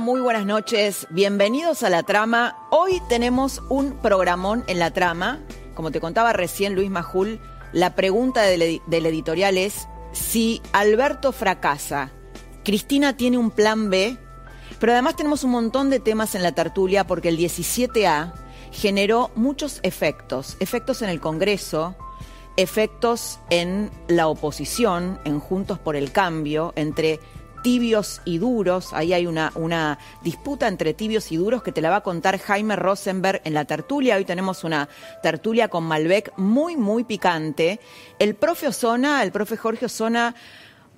Muy buenas noches. Bienvenidos a La Trama. Hoy tenemos un programón en La Trama. Como te contaba recién Luis Majul, la pregunta del, del editorial es si Alberto fracasa, Cristina tiene un plan B, pero además tenemos un montón de temas en la tertulia porque el 17A generó muchos efectos, efectos en el Congreso, efectos en la oposición, en Juntos por el Cambio, entre tibios y duros. Ahí hay una, una disputa entre tibios y duros que te la va a contar Jaime Rosenberg en la tertulia. Hoy tenemos una tertulia con Malbec muy, muy picante. El profe Osona, el profe Jorge Osona,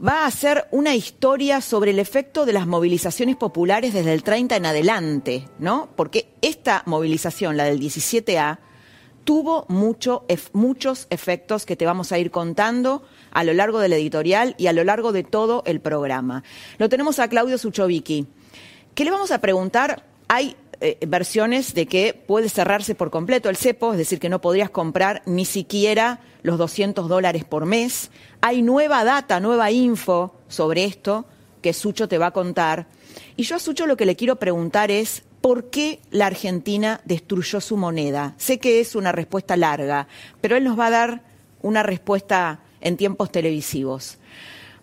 va a hacer una historia sobre el efecto de las movilizaciones populares desde el 30 en adelante, ¿no? Porque esta movilización, la del 17A, tuvo mucho, muchos efectos que te vamos a ir contando a lo largo del editorial y a lo largo de todo el programa. Lo tenemos a Claudio Suchovicki. ¿Qué le vamos a preguntar? Hay eh, versiones de que puede cerrarse por completo el cepo, es decir, que no podrías comprar ni siquiera los 200 dólares por mes. Hay nueva data, nueva info sobre esto que Sucho te va a contar. Y yo a Sucho lo que le quiero preguntar es, ¿por qué la Argentina destruyó su moneda? Sé que es una respuesta larga, pero él nos va a dar una respuesta en tiempos televisivos.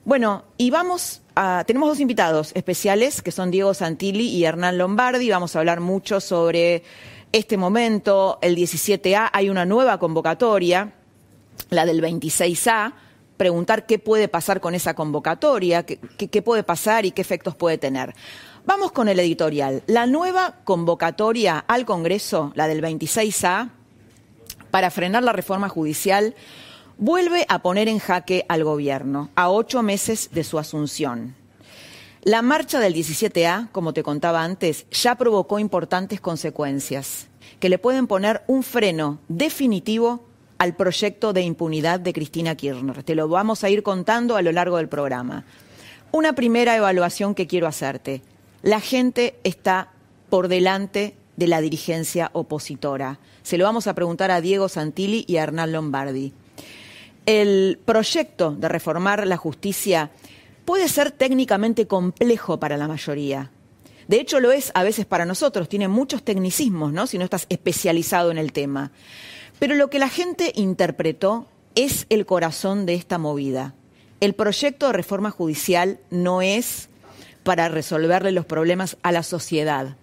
Bueno, y vamos a, tenemos dos invitados especiales, que son Diego Santilli y Hernán Lombardi. Vamos a hablar mucho sobre este momento, el 17A, hay una nueva convocatoria, la del 26A, preguntar qué puede pasar con esa convocatoria, qué, qué, puede pasar y qué efectos puede tener. Vamos con el editorial. La nueva convocatoria al Congreso, la del 26A, para frenar la reforma judicial, vuelve a poner en jaque al gobierno a ocho meses de su asunción. La marcha del 17A, como te contaba antes, ya provocó importantes consecuencias que le pueden poner un freno definitivo al proyecto de impunidad de Cristina Kirchner. Te lo vamos a ir contando a lo largo del programa. Una primera evaluación que quiero hacerte. La gente está por delante de la dirigencia opositora. Se lo vamos a preguntar a Diego Santilli y a Hernán Lombardi el proyecto de reformar la justicia puede ser técnicamente complejo para la mayoría. De hecho, lo es a veces para nosotros, tiene muchos tecnicismos, ¿no? Si no estás especializado en el tema. Pero lo que la gente interpretó es el corazón de esta movida. El proyecto de reforma judicial no es para resolverle los problemas a la sociedad,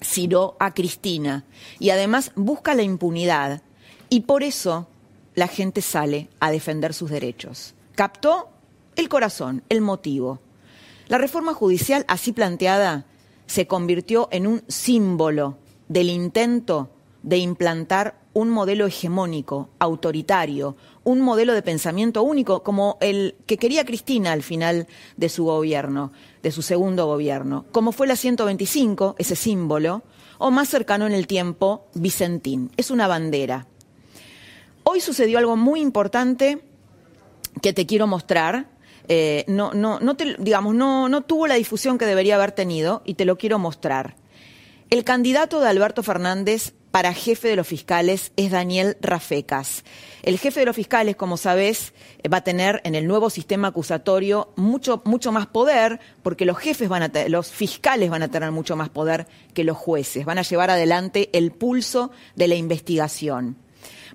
sino a Cristina. Y además busca la impunidad. Y por eso la gente sale a defender sus derechos. Captó el corazón, el motivo. La reforma judicial así planteada se convirtió en un símbolo del intento de implantar un modelo hegemónico, autoritario, un modelo de pensamiento único como el que quería Cristina al final de su gobierno, de su segundo gobierno, como fue la 125, ese símbolo, o más cercano en el tiempo, Vicentín. Es una bandera. Hoy sucedió algo muy importante que te quiero mostrar. Eh, no, no, no digamos, no, no tuvo la difusión que debería haber tenido y te lo quiero mostrar. El candidato de Alberto Fernández para jefe de los fiscales es Daniel Rafecas. El jefe de los fiscales, como sabes, eh, va a tener en el nuevo sistema acusatorio mucho, mucho más poder, porque los jefes van a los fiscales van a tener mucho más poder que los jueces. Van a llevar adelante el pulso de la investigación.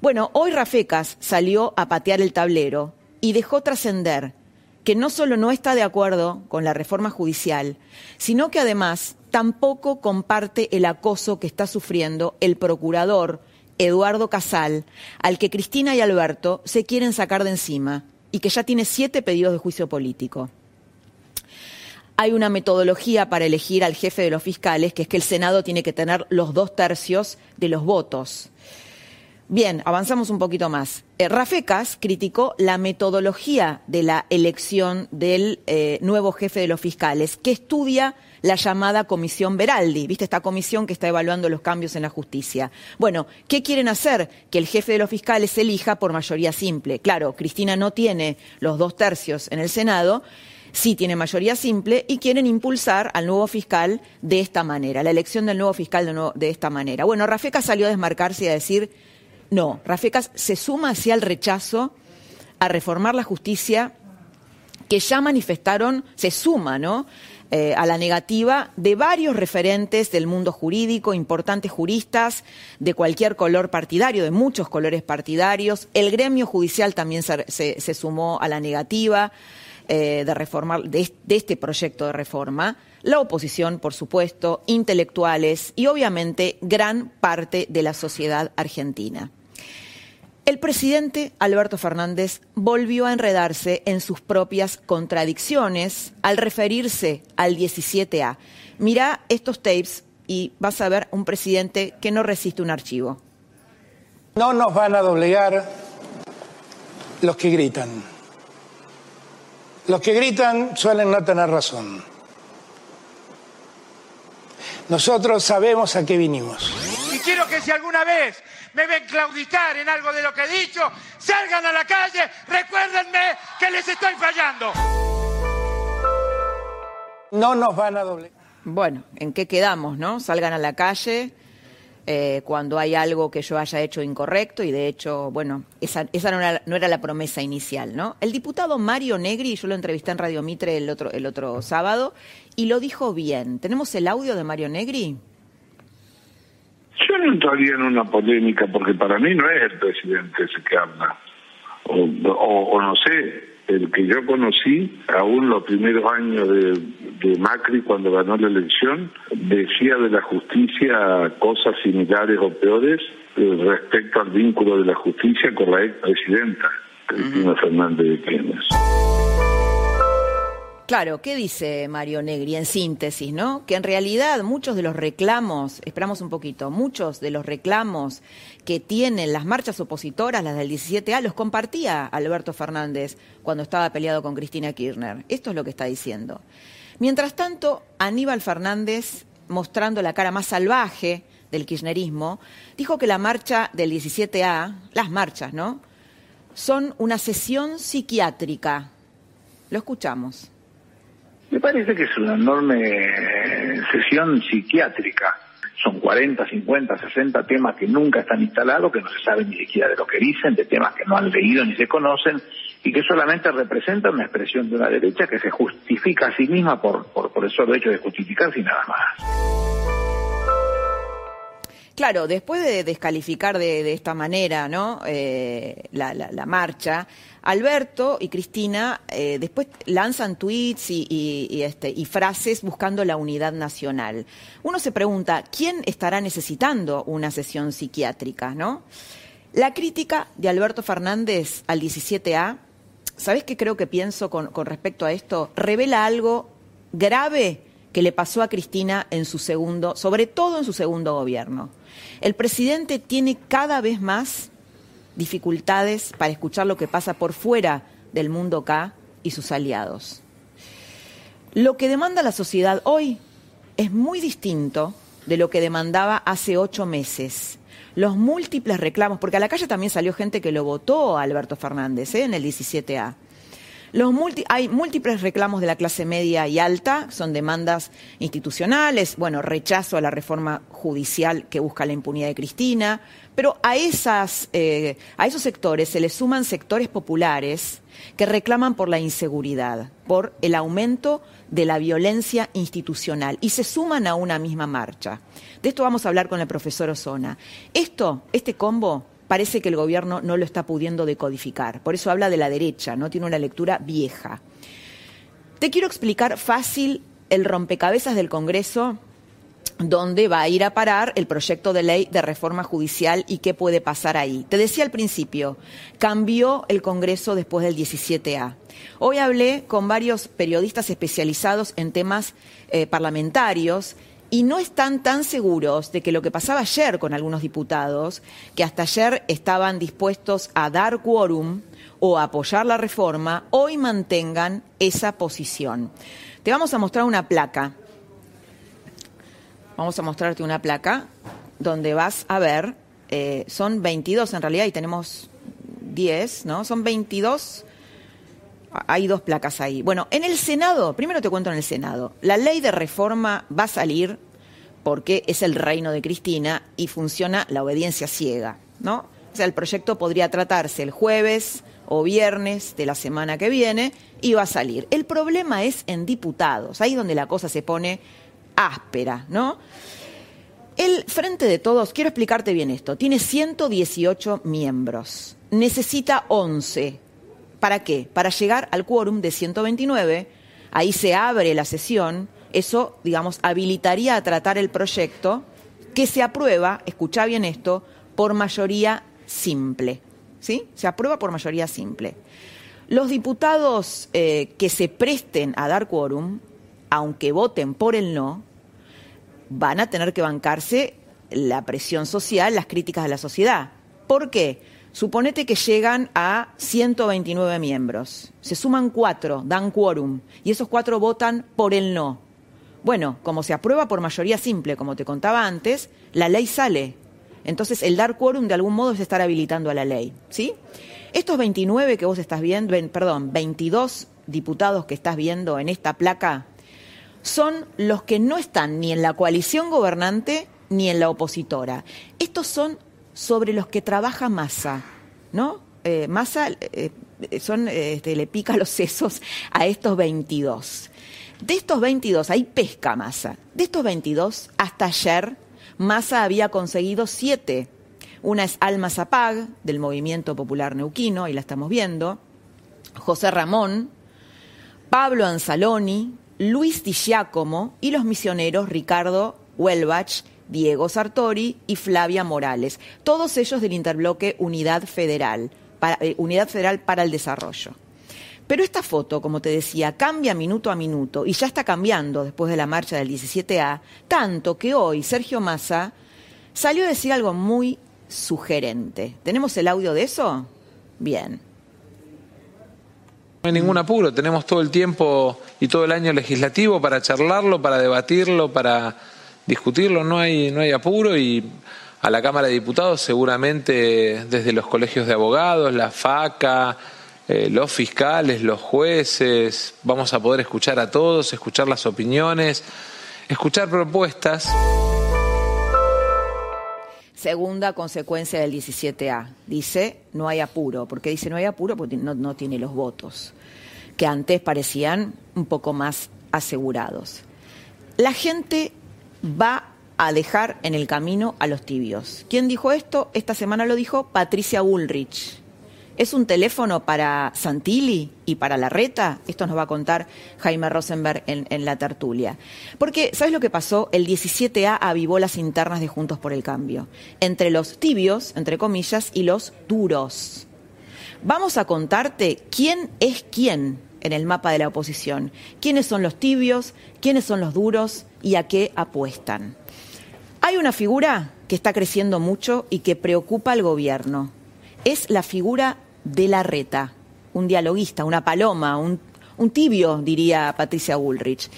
Bueno, hoy Rafecas salió a patear el tablero y dejó trascender que no solo no está de acuerdo con la reforma judicial, sino que además tampoco comparte el acoso que está sufriendo el procurador Eduardo Casal, al que Cristina y Alberto se quieren sacar de encima y que ya tiene siete pedidos de juicio político. Hay una metodología para elegir al jefe de los fiscales, que es que el Senado tiene que tener los dos tercios de los votos. Bien, avanzamos un poquito más. Eh, Rafecas criticó la metodología de la elección del eh, nuevo jefe de los fiscales, que estudia la llamada Comisión Beraldi, ¿viste? Esta comisión que está evaluando los cambios en la justicia. Bueno, ¿qué quieren hacer? Que el jefe de los fiscales se elija por mayoría simple. Claro, Cristina no tiene los dos tercios en el Senado, sí tiene mayoría simple y quieren impulsar al nuevo fiscal de esta manera, la elección del nuevo fiscal de, de esta manera. Bueno, Rafecas salió a desmarcarse y a decir no, Rafecas se suma hacia el rechazo a reformar la justicia que ya manifestaron, se suma, ¿no? Eh, a la negativa de varios referentes del mundo jurídico, importantes juristas de cualquier color partidario, de muchos colores partidarios. El gremio judicial también se, sumó a la negativa eh, de reformar de este proyecto de reforma. La oposición, por supuesto, intelectuales y obviamente gran parte de la sociedad argentina. El presidente Alberto Fernández volvió a enredarse en sus propias contradicciones al referirse al 17A. Mira estos tapes y vas a ver un presidente que no resiste un archivo. No nos van a doblegar los que gritan. Los que gritan suelen no tener razón. Nosotros sabemos a qué vinimos. Y quiero que si alguna vez me ven claudicar en algo de lo que he dicho, salgan a la calle, recuérdenme que les estoy fallando. No nos van a doblegar. Bueno, ¿en qué quedamos, no? Salgan a la calle eh, cuando hay algo que yo haya hecho incorrecto y de hecho, bueno, esa, esa no, era, no, era, la promesa inicial, ¿no? El diputado Mario Negri, yo lo entrevisté en Radio Mitre el otro, el otro sábado y lo dijo bien. ¿Tenemos el audio de Mario Negri? Yo no entraría en una polémica porque para mí no es el presidente ese que habla. O, o, no sé, el que yo conocí, aún los primeros años de, de, Macri cuando ganó la elección, decía de la justicia cosas similares o peores eh, respecto al vínculo de la justicia con la expresidenta, Cristina Fernández de Kirchner. Claro, ¿qué dice Mario Negri en síntesis, no? Que en realidad muchos de los reclamos, esperamos un poquito, muchos de los reclamos que tienen las marchas opositoras, las del 17A, los compartía Alberto Fernández cuando estaba peleado con Cristina Kirchner. Esto es lo que está diciendo. Mientras tanto, Aníbal Fernández, mostrando la cara más salvaje del kirchnerismo, dijo que la marcha del 17A, las marchas, ¿no? Son una sesión psiquiátrica. Lo escuchamos. Me parece que es una enorme sesión psiquiátrica. Son 40, 50, 60 temas que nunca están instalados, que no se sabe ni siquiera de lo que dicen, de temas que no han leído ni se conocen y que solamente representan una expresión de una derecha que se justifica a sí misma por, por, por el solo hecho de justificarse y nada más. Claro, después de descalificar de, esta manera. Eh, la, marcha, Alberto y Cristina eh, después lanzan tweets y, este, y frases buscando la unidad nacional. Uno se pregunta, ¿quién estará necesitando una sesión psiquiátrica? ¿no? La crítica de Alberto Fernández al 17A, ¿sabes qué creo que pienso con, con respecto a esto? Revela algo grave que le pasó a Cristina en su segundo, sobre todo en su segundo gobierno. El presidente tiene cada vez más dificultades para escuchar lo que pasa por fuera del mundo acá y sus aliados. Lo que demanda la sociedad hoy es muy distinto de lo que demandaba hace ocho meses. Los múltiples reclamos, porque a la calle también salió gente que lo votó a Alberto Fernández ¿eh? en el 17A. Hay múltiples reclamos de la clase media y alta, son demandas institucionales, bueno, rechazo a la reforma judicial que busca la impunidad de Cristina, pero eh, a esos sectores se les suman sectores populares que reclaman por la inseguridad, por el aumento de la violencia institucional y se suman a una misma marcha. De esto vamos a hablar con el profesor Osona. Esto, este combo, parece que el gobierno no lo está pudiendo decodificar. Por eso habla de la derecha, no tiene una lectura vieja. Te quiero explicar fácil el rompecabezas del Congreso dónde va a ir a parar el proyecto de ley de reforma judicial y qué puede pasar ahí. Te decía al principio, cambió el Congreso después del 17A. Hoy hablé con varios periodistas especializados en temas eh, parlamentarios y no están tan seguros de que lo que pasaba ayer con algunos diputados, que hasta ayer estaban dispuestos a dar quórum o a apoyar la reforma, hoy mantengan esa posición. Te vamos a mostrar una placa. Vamos a mostrarte una placa donde vas a ver, eh, son 22 en realidad y tenemos 10, ¿no? Son 22 hay dos placas ahí. Bueno, en el Senado, primero te cuento en el Senado, la ley de reforma va a salir porque es el reino de Cristina y funciona la obediencia ciega, ¿no? O sea, el proyecto podría tratarse el jueves o viernes de la semana que viene y va a salir. El problema es en diputados, ahí donde la cosa se pone áspera, ¿no? El Frente de Todos, quiero explicarte bien esto, tiene 118 miembros, necesita 11 ¿Para qué? Para llegar al quórum de 129, ahí se abre la sesión, eso, digamos, habilitaría a tratar el proyecto que se aprueba, escucha bien esto, por mayoría simple. ¿Sí? Se aprueba por mayoría simple. Los diputados eh, que se presten a dar quórum, aunque voten por el no, van a tener que bancarse la presión social, las críticas de la sociedad. ¿Por qué? Suponete que llegan a 129 miembros. Se suman cuatro, dan quórum, y esos cuatro votan por el no. Bueno, como se aprueba por mayoría simple, como te contaba antes, la ley sale. Entonces, el dar quórum de algún modo es estar habilitando a la ley, ¿sí? Estos 29 que vos estás viendo, perdón, 22 diputados que estás viendo en esta placa, son los que no están ni en la coalición gobernante ni en la opositora. Estos son sobre los que trabaja Massa, ¿no? Eh, Massa eh, son, este, le pica los sesos a estos 22. De estos 22, ahí pesca Massa. De estos 22, hasta ayer, Massa había conseguido siete. Una es Alma Zapag, del Movimiento Popular Neuquino, y la estamos viendo. José Ramón, Pablo Anzaloni, Luis Di Giacomo y los misioneros Ricardo Huelbach Diego Sartori y Flavia Morales, todos ellos del interbloque Unidad Federal, para, eh, Unidad Federal para el Desarrollo. Pero esta foto, como te decía, cambia minuto a minuto y ya está cambiando después de la marcha del 17A, tanto que hoy Sergio Massa salió a decir algo muy sugerente. ¿Tenemos el audio de eso? Bien. No hay ningún apuro, tenemos todo el tiempo y todo el año legislativo para charlarlo, para debatirlo, para discutirlo, no hay, no hay apuro y a la Cámara de Diputados seguramente desde los colegios de abogados, la FACA, eh, los fiscales, los jueces, vamos a poder escuchar a todos, escuchar las opiniones, escuchar propuestas. Segunda consecuencia del 17A. Dice, no hay apuro. ¿Por qué dice no hay apuro? Porque no, no tiene los votos, que antes parecían un poco más asegurados. La gente va a dejar en el camino a los tibios. ¿Quién dijo esto? Esta semana lo dijo Patricia Bullrich. ¿Es un teléfono para Santilli y para Larreta? Esto nos va a contar Jaime Rosenberg en, en, la tertulia. Porque, ¿sabes lo que pasó? El 17A avivó las internas de Juntos por el Cambio. Entre los tibios, entre comillas, y los duros. Vamos a contarte quién es quién en el mapa de la oposición. ¿Quiénes son los tibios? ¿Quiénes son los duros? ¿Y a qué apuestan? Hay una figura que está creciendo mucho y que preocupa al gobierno. Es la figura de la reta, un dialoguista, una paloma, un, tibio, diría Patricia Bullrich.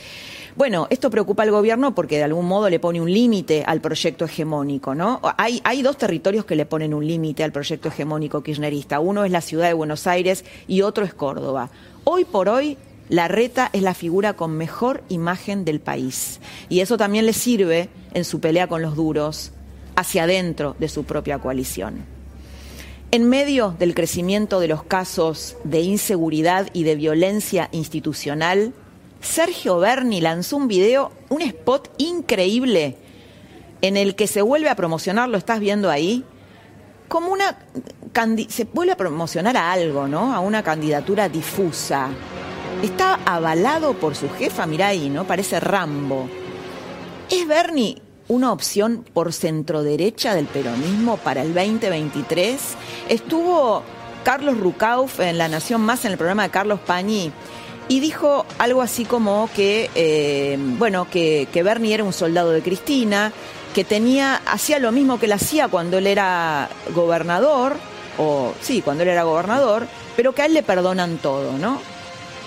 Bueno, esto preocupa al gobierno porque de algún modo le pone un límite al proyecto hegemónico, ¿no? Hay, hay dos territorios que le ponen un límite al proyecto hegemónico kirchnerista. Uno es la ciudad de Buenos Aires y otro es Córdoba. Hoy por hoy, la reta es la figura con mejor imagen del país. Y eso también le sirve en su pelea con los duros hacia adentro de su propia coalición. En medio del crecimiento de los casos de inseguridad y de violencia institucional, Sergio Berni lanzó un video, un spot increíble, en el que se vuelve a promocionar, lo estás viendo ahí, como una. se vuelve a promocionar a algo, ¿no? A una candidatura difusa. Está avalado por su jefa, mirá ahí, ¿no? Parece Rambo. ¿Es Berni una opción por centro-derecha del peronismo para el 2023? Estuvo Carlos Rucauf en La Nación Más, en el programa de Carlos Pañi, y dijo algo así como que, eh, bueno, que Bernie era un soldado de Cristina, que tenía, hacía lo mismo que él hacía cuando él era gobernador, o sí, cuando él era gobernador, pero que a él le perdonan todo, ¿no?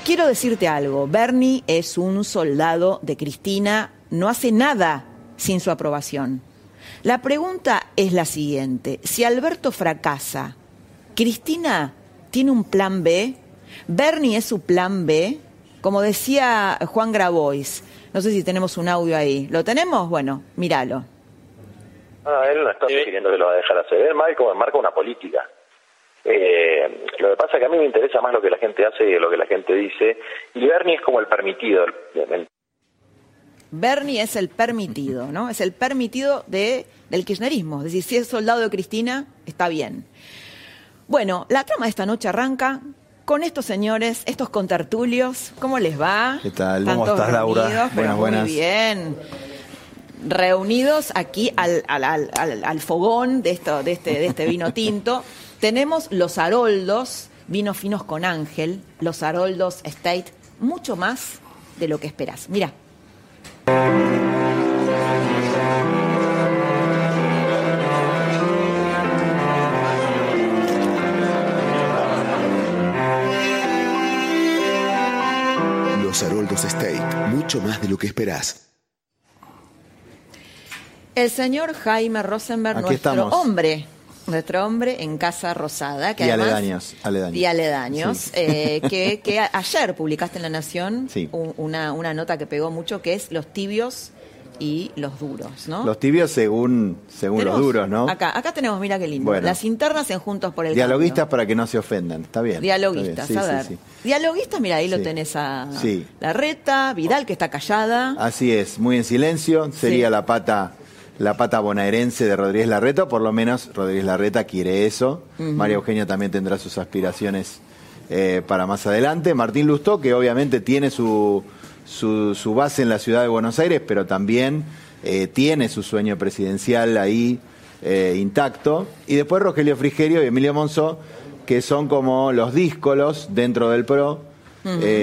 Quiero decirte algo, Bernie es un soldado de Cristina, no hace nada sin su aprobación. La pregunta es la siguiente, si Alberto fracasa, ¿Cristina tiene un plan B? ¿Bernie es su plan B? Como decía Juan Grabois, no sé si tenemos un audio ahí. ¿Lo tenemos? Bueno, míralo. Ah, él no está sugiriendo que lo va a dejar hacer. Él marca, marca una política. Eh, lo que pasa es que a mí me interesa más lo que la gente hace y lo que la gente dice. Y Bernie es como el permitido. Bernie es el permitido, ¿no? Es el permitido de, del kirchnerismo. Es decir, si es soldado de Cristina, está bien. Bueno, la trama de esta noche arranca con estos señores, estos contertulios. ¿Cómo les va? ¿Qué tal? ¿Cómo estás, Laura? buenas, buenas. Muy bien reunidos aquí al, al, al, al, fogón de, esto, de, este, de este vino tinto. Tenemos los Haroldos, vinos finos con Ángel, los Haroldos State, mucho más de lo que esperas. Mira. Los Haroldos State, mucho más de lo que esperás. El señor Jaime Rosenberg, nuestro hombre, nuestro hombre en Casa Rosada. Que y aledaños, Y aledaños, eh, que, que, ayer publicaste en La Nación una, una nota que pegó mucho, que es los tibios y los duros, ¿no? Los tibios según, según los duros, ¿no? Acá, acá tenemos, mira qué lindo. Las internas en Juntos por el Dialoguistas para que no se ofendan, está bien. Dialoguistas, a ver. Dialoguistas, mira, ahí lo tenés a la reta, Vidal que está callada. Así es, muy en silencio, sería la pata la pata bonaerense de Rodríguez Larreta, por lo menos Rodríguez Larreta quiere eso. María Eugenia también tendrá sus aspiraciones eh, para más adelante. Martín Lustó, que obviamente tiene su, su, base en la ciudad de Buenos Aires, pero también eh, tiene su sueño presidencial ahí eh, intacto. Y después Rogelio Frigerio y Emilio Monzó, que son como los díscolos dentro del PRO.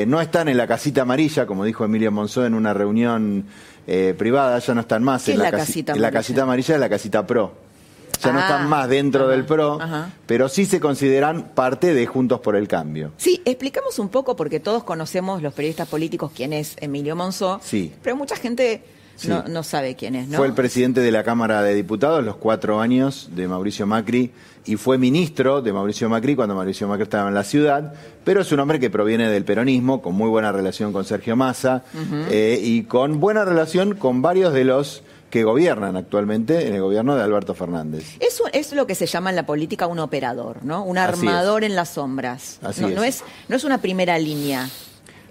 no están en la casita amarilla, como dijo Emilio Monzó en una reunión eh, privada, ya no están más en la, casita amarilla? la casita amarilla, la casita pro. Ya no están ah, más dentro del PRO, pero sí se consideran parte de Juntos por el Cambio. Sí, explicamos un poco, porque todos conocemos los periodistas políticos quién es Emilio Monzó, sí. pero mucha gente no, no, sabe quién es. ¿no? Fue el presidente de la Cámara de Diputados los cuatro años de Mauricio Macri y fue ministro de Mauricio Macri cuando Mauricio Macri estaba en la ciudad, pero es un hombre que proviene del peronismo, con muy buena relación con Sergio Massa eh, y con buena relación con varios de los que gobiernan actualmente en el gobierno de Alberto Fernández. Eso es lo que se llama en la política un operador, ¿no? Un armador en las sombras. no, no, es, no es una primera línea.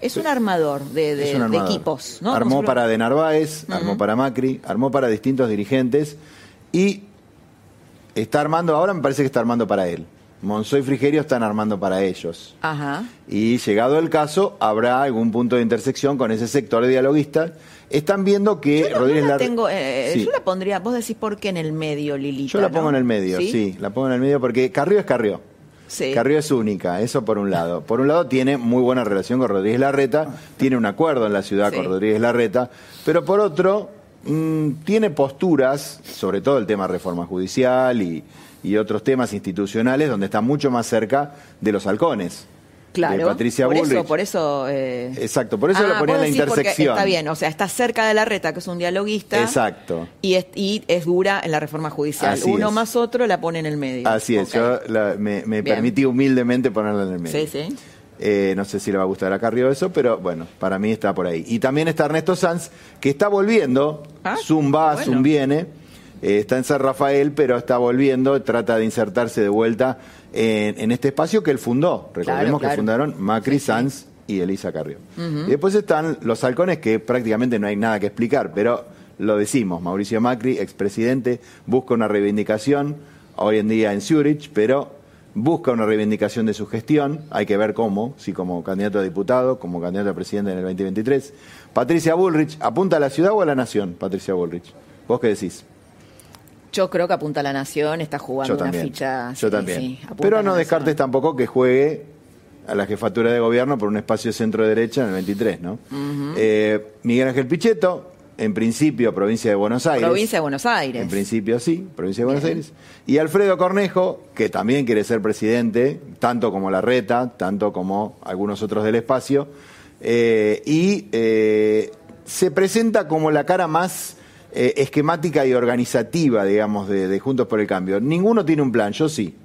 Es un armador de, equipos, ¿no? Armó para De Narváez, armó para Macri, armó para distintos dirigentes y está armando, ahora me parece que está armando para él. Monzó y Frigerio están armando para ellos. Ajá. Y llegado el caso, habrá algún punto de intersección con ese sector de dialoguistas. Están viendo que yo Rodríguez la tengo, eh, Yo la pondría, vos decís por qué en el medio, Lilita. Yo la pongo en el medio, ¿Sí? la pongo en el medio porque Carrió es Carrió. Sí. Carrió es única, eso por un lado. Por un lado tiene muy buena relación con Rodríguez Larreta, tiene un acuerdo en la ciudad con Rodríguez Larreta, pero por otro Mm, tiene posturas, sobre todo el tema reforma judicial y, otros temas institucionales, donde está mucho más cerca de los halcones. Claro, Patricia por eso, por eso eh, Exacto, por eso lo ah, ponía en la intersección. Está bien, o sea, está cerca de la reta, que es un dialoguista. Exacto. Y es, y es dura en la reforma judicial. Uno más otro la pone en el medio. Así es, yo me, me permití humildemente ponerla en el medio. Sí, sí. Eh, no sé si le va a gustar a Carrió eso, pero bueno, para mí está por ahí. Y también está Ernesto Sanz, que está volviendo. Ah, va, Zoom viene. Eh, está en San Rafael, pero está volviendo, trata de insertarse de vuelta en, este espacio que él fundó. Recordemos que fundaron Macri, Sanz y Elisa Carrió. Y después están los halcones, que prácticamente no hay nada que explicar, pero lo decimos. Mauricio Macri, expresidente, busca una reivindicación, hoy en día en Zurich, pero busca una reivindicación de su gestión, hay que ver cómo, si como candidato a diputado, como candidato a presidente en el 2023. Patricia Bullrich, ¿apunta a la ciudad o a la nación, Patricia Bullrich? ¿Vos qué decís? Yo creo que apunta a la nación, está jugando una ficha. Yo también. Pero no descartes tampoco que juegue a la jefatura de gobierno por un espacio centro-derecha en el 23, ¿no? Eh, Miguel Ángel Pichetto, en principio provincia de Buenos Aires. Provincia de Buenos Aires. En principio sí, provincia de Buenos Aires. Y Alfredo Cornejo, que también quiere ser presidente, tanto como la Reta, tanto como algunos otros del espacio, eh, y eh, se presenta como la cara más eh, esquemática y organizativa, digamos, de, de Juntos por el Cambio. Ninguno tiene un plan, yo sí.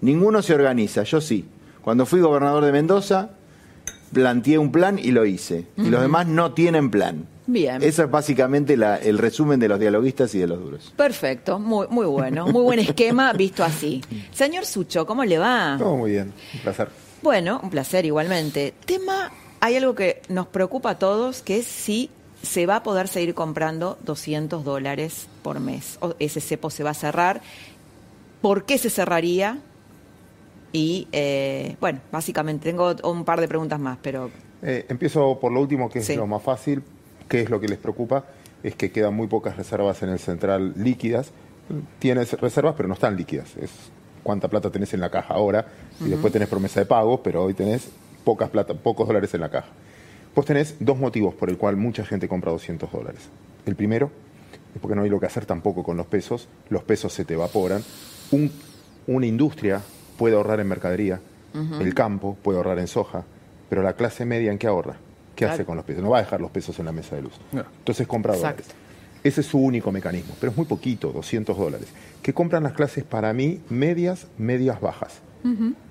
Ninguno se organiza, yo sí. Cuando fui gobernador de Mendoza, planteé un plan y lo hice. Y los demás no tienen plan. Bien. Eso es básicamente la- el resumen de los dialoguistas y de los duros. Perfecto, muy, muy bueno, muy buen esquema visto así. Señor Sucho, ¿cómo le va? Todo muy bien, un placer. Bueno, un placer igualmente. Tema, hay algo que nos preocupa a todos, que es si se va a poder seguir comprando 200 dólares por mes. O ese cepo se va a cerrar. ¿Por qué se cerraría? Y, eh, bueno, básicamente tengo un par de preguntas más, pero Eh, empiezo por lo último, que es Sí. lo más fácil. ¿Qué es lo que les preocupa? Es que quedan muy pocas reservas en el central líquidas. Tienes reservas, pero no están líquidas. Es cuánta plata tenés en la caja ahora. Y después tenés promesa de pago, pero hoy tenés pocas plata, pocos dólares en la caja. Vos tenés dos motivos por el cual mucha gente compra 200 dólares. El primero es porque no hay lo que hacer tampoco con los pesos. Los pesos se te evaporan. Un- una industria puede ahorrar en mercadería. El campo puede ahorrar en soja. Pero la clase media, ¿en qué ahorra? ¿Qué Claro. hace con los pesos? No va a dejar los pesos en la mesa de luz. No. Entonces compra Exacto. dólares. Ese es su único mecanismo, pero es muy poquito, 200 dólares. Que compran las clases para mí medias, medias bajas.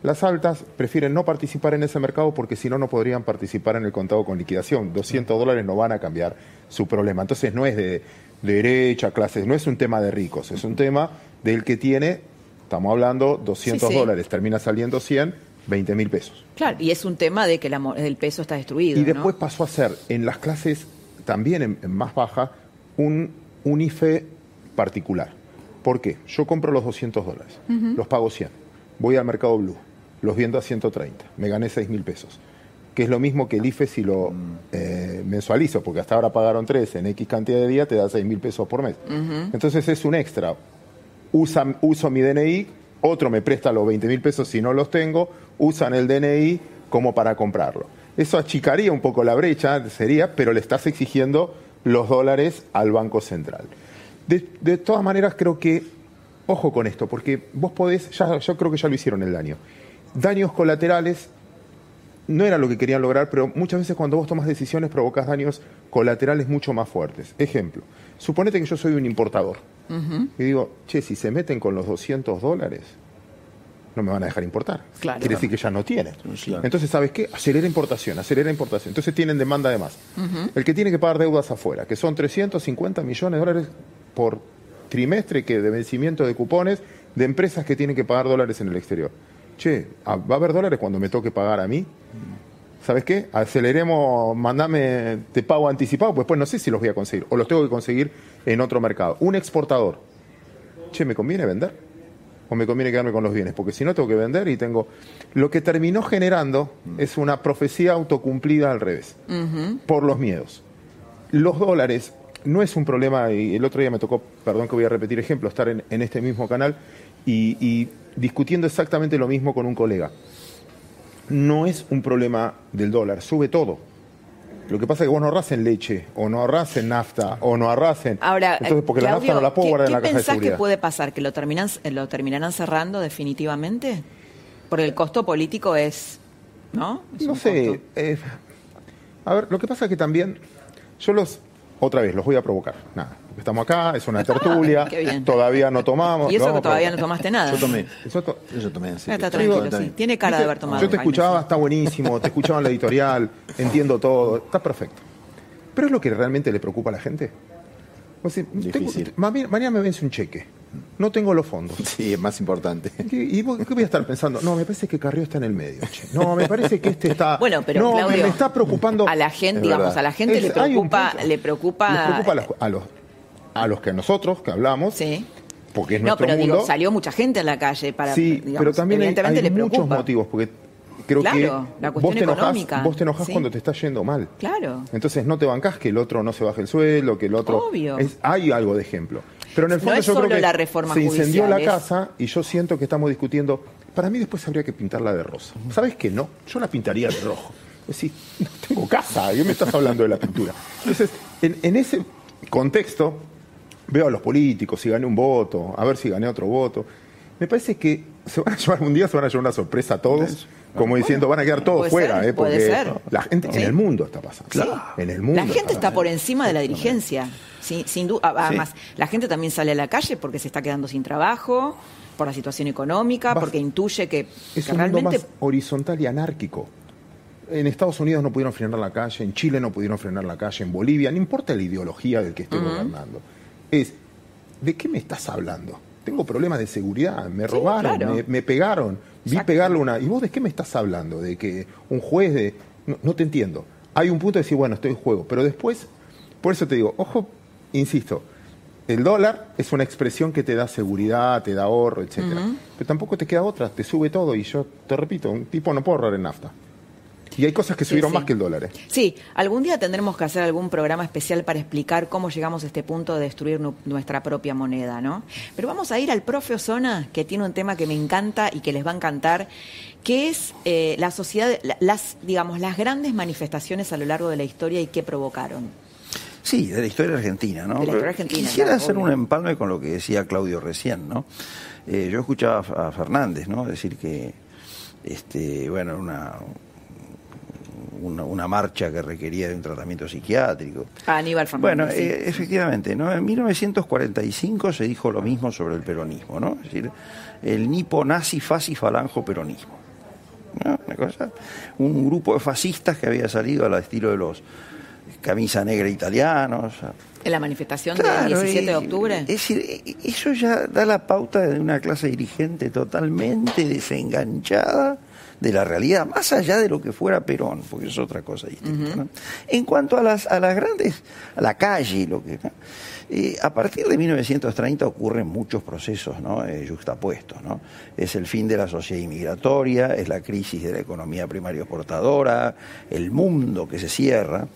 Las altas prefieren no participar en ese mercado porque si no, no podrían participar en el contado con liquidación. 200 dólares no van a cambiar su problema. Entonces no es de, de derecha, clases, no es un tema de ricos, es un tema del que tiene, estamos hablando, 200 Sí, sí. dólares, termina saliendo 100, 20 mil pesos. claro, y es un tema de que la el peso está destruido. Y ¿no? después pasó a ser, en las clases también en, en más baja, un, un IFE particular. ¿Por qué? Yo compro los 200 dólares, los pago 100, voy al mercado blue, los viendo a 130, me gané 6 mil pesos. Que es lo mismo que el IFE si lo eh, mensualizo, porque hasta ahora pagaron 3, en X cantidad de días te da 6 mil pesos por mes. Entonces es un extra. Usa- uso mi DNI, otro me presta los 20 mil pesos si no los tengo, usan el DNI como para comprarlo. Eso achicaría un poco la brecha, sería, pero le estás exigiendo los dólares al Banco Central. De, de todas maneras, creo que, ojo con esto, porque vos podés, ya, yo creo que ya lo hicieron el daño. Daños colaterales no era lo que querían lograr, pero muchas veces cuando vos tomas decisiones provocas daños colaterales mucho más fuertes. Ejemplo, suponete que yo soy un importador y digo, che, si se meten con los 200 dólares, no me van a dejar importar. Claro. Quiere decir que ya no tienen. Claro. Entonces, ¿sabes qué? Acelera importación, acelera importación. Entonces tienen demanda de más. El que tiene que pagar deudas afuera, que son 350 millones de dólares por trimestre que de vencimiento de cupones de empresas que tienen que pagar dólares en el exterior. Che, ah, ¿va a haber dólares cuando me toque pagar a mí? ¿Sabes qué? Aceleremos, mandame, te pago anticipado, pues después no sé si los voy a conseguir o los tengo que conseguir en otro mercado. Un exportador. Che, ¿me conviene vender? ¿O me conviene quedarme con los bienes? Porque si no, tengo que vender y tengo... Lo que terminó generando es una profecía autocumplida al revés por los miedos. Los dólares no es un problema, y el otro día me tocó, perdón que voy a repetir ejemplo, estar en, en este mismo canal y, y discutiendo exactamente lo mismo con un colega. No es un problema del dólar, sube todo. Lo que pasa es que vos no ahorrás en leche, o no ahorrás en nafta, o no ahorrás en... Ahora, Entonces, porque la Claudio, nafta no la puedo ¿qué, guardar en qué la caja de pensás que seguridad. puede pasar? ¿Que lo, terminan, lo terminarán cerrando definitivamente? Porque el costo político es... ¿No? Es No sé. eh, a ver, lo que pasa es que también yo los otra vez los voy a provocar. Nada, estamos acá, es una tertulia, todavía no tomamos. Y eso que a todavía provocar. no tomaste nada. Yo tomé. Eso to- Yo tomé, así Está que- tranquilo, Está sí. Tiene cara de haber tomado. Yo te escuchaba, sí. está buenísimo, te escuchaba en la editorial, entiendo todo, está perfecto. Pero es lo que realmente le preocupa a la gente. O sea, tengo- Difícil. ma- mañana me vence un cheque, no tengo los fondos. Sí, es más importante. ¿Y vos qué voy a estar pensando? No, me parece que Carrió está en el medio. che. No, me parece que este está. Bueno, pero no, me- Claudio, me está preocupando. A la gente, digamos, a la gente Es- le preocupa, le preocupa. Preocupa a los, a los, a los que nosotros que hablamos, porque es no, nuestro pero mundo. digo, salió mucha gente a la calle para. sí, digamos, pero también hay, evidentemente hay le muchos motivos, porque creo Claro, que la vos cuestión te enojás, económica, vos te enojás sí. cuando te está yendo mal. Claro. Entonces no te bancás que el otro no se baje el sueldo, que el otro. Obvio. Es- hay algo de ejemplo. Pero en el No fondo es yo creo solo que la reforma se incendió la judicial, casa y yo siento que estamos discutiendo para mí después habría que pintarla de rosa. ¿Sabes qué? No, yo la pintaría de rojo. Es decir, no tengo casa, ¿qué me estás hablando de la pintura? Entonces, en, en ese contexto, veo a los políticos, si gané un voto, a ver si gané otro voto. Me parece que se van a llevar un día, se van a llevar una sorpresa a todos, como diciendo, van a quedar todos fuera, ser, ¿eh? puede porque ser. la gente en el mundo está pasando. En el mundo. La gente está por encima de la dirigencia, sin, sin duda. Además, la gente también sale a la calle porque se está quedando sin trabajo, por la situación económica, Vas- porque intuye que, Es que un mundo realmente más horizontal y anárquico. En Estados Unidos no pudieron frenar la calle, en Chile no pudieron frenar la calle, en Bolivia, no importa la ideología del que esté gobernando. Es, ¿de qué me estás hablando? Tengo problemas de seguridad, me robaron, claro. me, me pegaron, vi pegarle una... ¿Y vos de qué me estás hablando? De que un juez de... No, no te entiendo. Hay un punto de decir, bueno, estoy en juego, pero después, por eso te digo, ojo, insisto, el dólar es una expresión que te da seguridad, te da ahorro, etcétera. Pero tampoco te queda otra, te sube todo y yo te repito, un tipo no puede ahorrar en nafta. Y hay cosas que subieron sí. más que el dólar. ¿eh? Sí, algún día tendremos que hacer algún programa especial para explicar cómo llegamos a este punto de destruir nu- nuestra propia moneda, ¿no? Pero vamos a ir al profe Osona, que tiene un tema que me encanta y que les va a encantar, que es eh, la sociedad, la- las, digamos, las grandes manifestaciones a lo largo de la historia y qué provocaron. Sí, de la historia argentina, ¿no? De la historia argentina, Quisiera claro, hacer obvio. un empalme con lo que decía Claudio recién, ¿no? Eh, yo escuchaba a Fernández, ¿no? Decir que, este, bueno, una, una, una marcha que requería de un tratamiento psiquiátrico. A Aníbal Fernández. Bueno, sí. eh, efectivamente, ¿no? En 1945 se dijo lo mismo sobre el peronismo, ¿no? Es decir, el nipo nazi fasi falanjo peronismo. ¿no? Una cosa, un grupo de fascistas que había salido al estilo de los camisa negra italianos. en la manifestación Claro, del 17 de octubre. Es decir, eh, eso ya da la pauta de una clase dirigente totalmente desenganchada de la realidad, más allá de lo que fuera Perón, porque es otra cosa distinta. ¿no? En cuanto a las, a las grandes, a la calle, lo que, ¿no? Eh, a partir de 1930 ocurren muchos procesos ¿no? eh, juxtapuestos. ¿no? Es el fin de la sociedad inmigratoria, es la crisis de la economía primaria exportadora, el mundo que se cierra,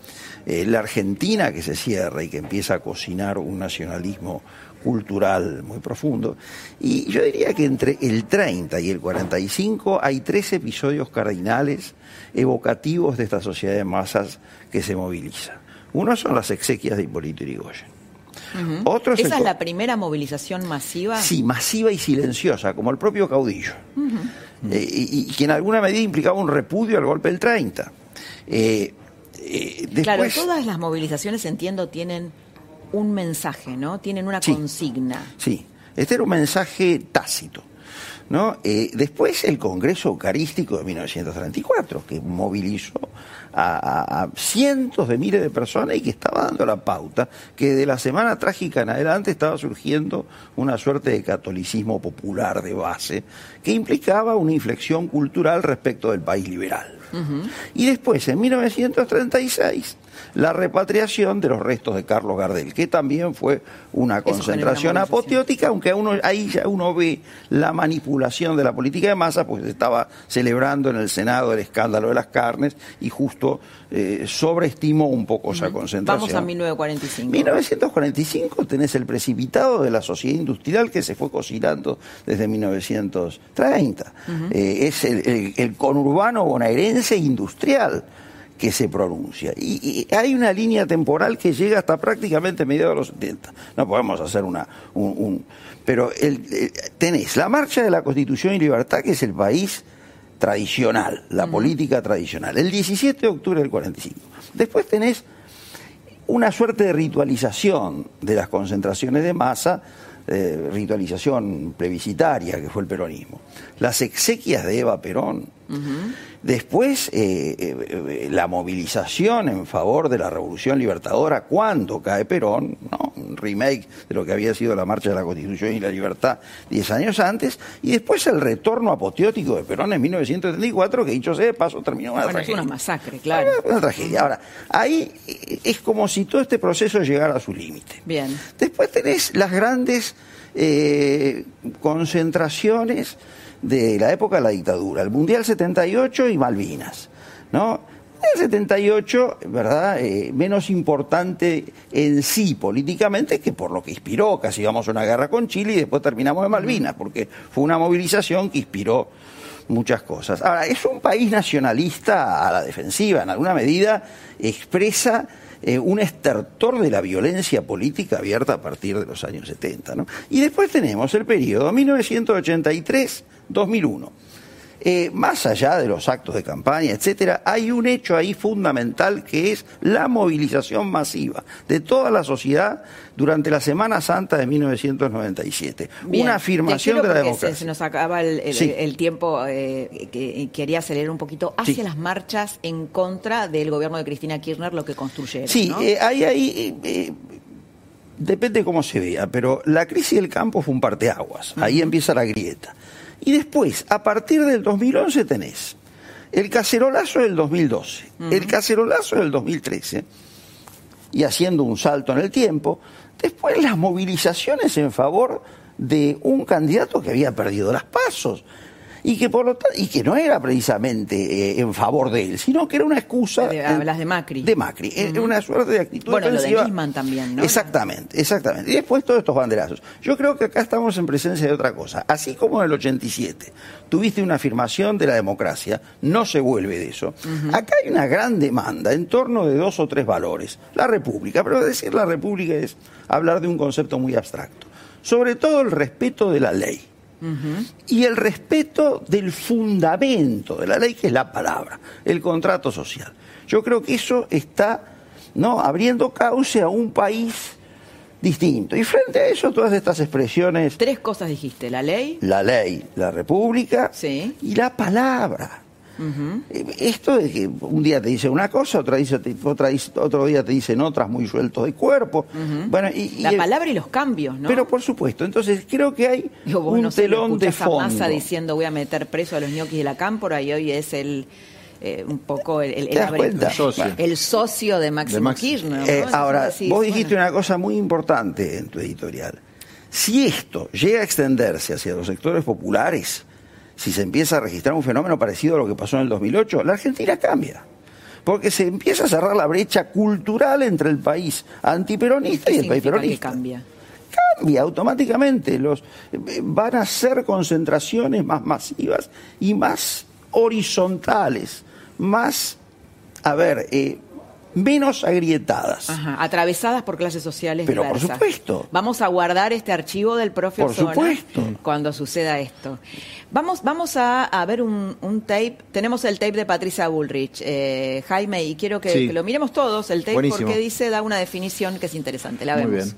eh, la Argentina que se cierra y que empieza a cocinar un nacionalismo cultural muy profundo. Y yo diría que entre el 30 y el 45 hay tres episodios cardinales evocativos de esta sociedad de masas que se moviliza. Uno son las exequias de Hipólito Yrigoyen. El Esa es la primera movilización masiva. Sí, masiva y silenciosa, como el propio caudillo. Eh, y, y que en alguna medida implicaba un repudio al golpe del 30. Eh, eh, después, Claro, todas las movilizaciones, entiendo, tienen un mensaje, ¿no? Tienen una Sí. consigna. Sí, este era un mensaje tácito. ¿no? Eh, después el Congreso Eucarístico de 1934, que movilizó a, a- a cientos de miles de personas y que estaba dando la pauta que de la Semana Trágica en adelante estaba surgiendo una suerte de catolicismo popular de base que implicaba una inflexión cultural respecto del país liberal. Y después, en 1936, la repatriación de los restos de Carlos Gardel, que también fue una concentración una apoteótica, aunque uno, ahí ya uno ve la manipulación de la política de masa, pues se estaba celebrando en el Senado el escándalo de las carnes y justo eh, sobreestimó un poco esa concentración. Vamos a 1945. 1945 tenés el precipitado de la sociedad industrial que se fue cocinando desde 1930. Eh, es el, el- el conurbano bonaerense industrial que se pronuncia. Y, y hay una línea temporal que llega hasta prácticamente mediados de los 70. No podemos hacer una... un- un- pero el- el- tenés la marcha de la Constitución y Libertad, que es el país tradicional, la política tradicional. El 17 de octubre del 45. Después tenés una suerte de ritualización de las concentraciones de masa, eh, ritualización plebiscitaria que fue el peronismo. Las exequias de Eva Perón. Después, eh, eh, la movilización en favor de la revolución libertadora cuando cae Perón, ¿no? un remake de lo que había sido la marcha de la Constitución y la Libertad diez años antes, y después el retorno apoteótico de Perón en 1934, que dicho sea de paso terminó una Bueno, es tragedia. una masacre, claro. Una tragedia. Ahora, ahí eh, es como si todo este proceso llegara a su límite. Bien. Después tenés las grandes eh, concentraciones de la época de la dictadura, el Mundial 78 y Malvinas, ¿no? El 78, ¿verdad? Eh, menos importante en sí políticamente que por lo que inspiró, casi íbamos a una guerra con Chile y después terminamos en Malvinas, porque fue una movilización que inspiró muchas cosas. Ahora, es un país nacionalista a la defensiva, en alguna medida expresa eh, un estertor de la violencia política abierta a partir de los años 70. ¿no? Y después tenemos el periodo 1983-2001 eh, más allá de los actos de campaña, etcétera, hay un hecho ahí fundamental que es la movilización masiva de toda la sociedad durante la Semana Santa de 1997. una afirmación de la democracia. Se, nos acaba el, tiempo, eh, que quería acelerar un poquito hacia las marchas en contra del gobierno de Cristina Kirchner, lo que construyeron. Sí, eh, hay ahí. Depende cómo se vea, pero la crisis del campo fue un parteaguas. Ahí empieza la grieta. Y después, a partir del 2011 tenés el cacerolazo del 2012, el cacerolazo del 2013, y haciendo un salto en el tiempo, después las movilizaciones en favor de un candidato que había perdido las pasos y que por lo y que no era precisamente eh, en favor de él, sino que era una excusa. De, hablas de Macri. De Macri, era una suerte de actitud bueno, lo de Nisman también, ¿no? Exactamente, exactamente. Y después todos estos banderazos. Yo creo que acá estamos en presencia de otra cosa. Así como en el 87 tuviste una afirmación de la democracia, no se vuelve de eso. Acá hay una gran demanda en torno de dos o tres valores. La República, pero decir la República es hablar de un concepto muy abstracto. Sobre todo el respeto de la ley y el respeto del fundamento de la ley, que es la palabra, el contrato social. Yo creo que eso está ¿no? abriendo cauce a un país distinto. Y frente a eso, todas estas expresiones. Tres cosas dijiste: la ley. La ley, la república sí. y la palabra. Esto es que un día te dice una cosa, otra dice, otra otro día te dicen otras muy sueltos de cuerpo. bueno, y, la palabra y los cambios, ¿no? Pero por supuesto, entonces creo que hay un telón de fondo. A diciendo voy a meter preso a los ñoquis de la cámpora y hoy es el eh, un poco el, el, socio. de Máximo Kirchner. Eh, ahora, vos dijiste una cosa muy importante en tu editorial. Si esto llega a extenderse hacia los sectores populares, si se empieza a registrar un fenómeno parecido a lo que pasó en el 2008, la Argentina cambia. Porque se empieza a cerrar la brecha cultural entre el país antiperonista y, el país peronista. cambia? Cambia automáticamente. Los, eh, van a ser concentraciones más masivas y más horizontales, más, a ver, eh, menos agrietadas. atravesadas por clases sociales Pero diversas. por supuesto. Vamos a guardar este archivo del profe Por supuesto. cuando suceda esto. Vamos, vamos a, ver un, tape. Tenemos el tape de Patricia Bullrich, eh, Jaime, y quiero que, lo miremos todos, el tape, porque dice, da una definición que es interesante. La vemos.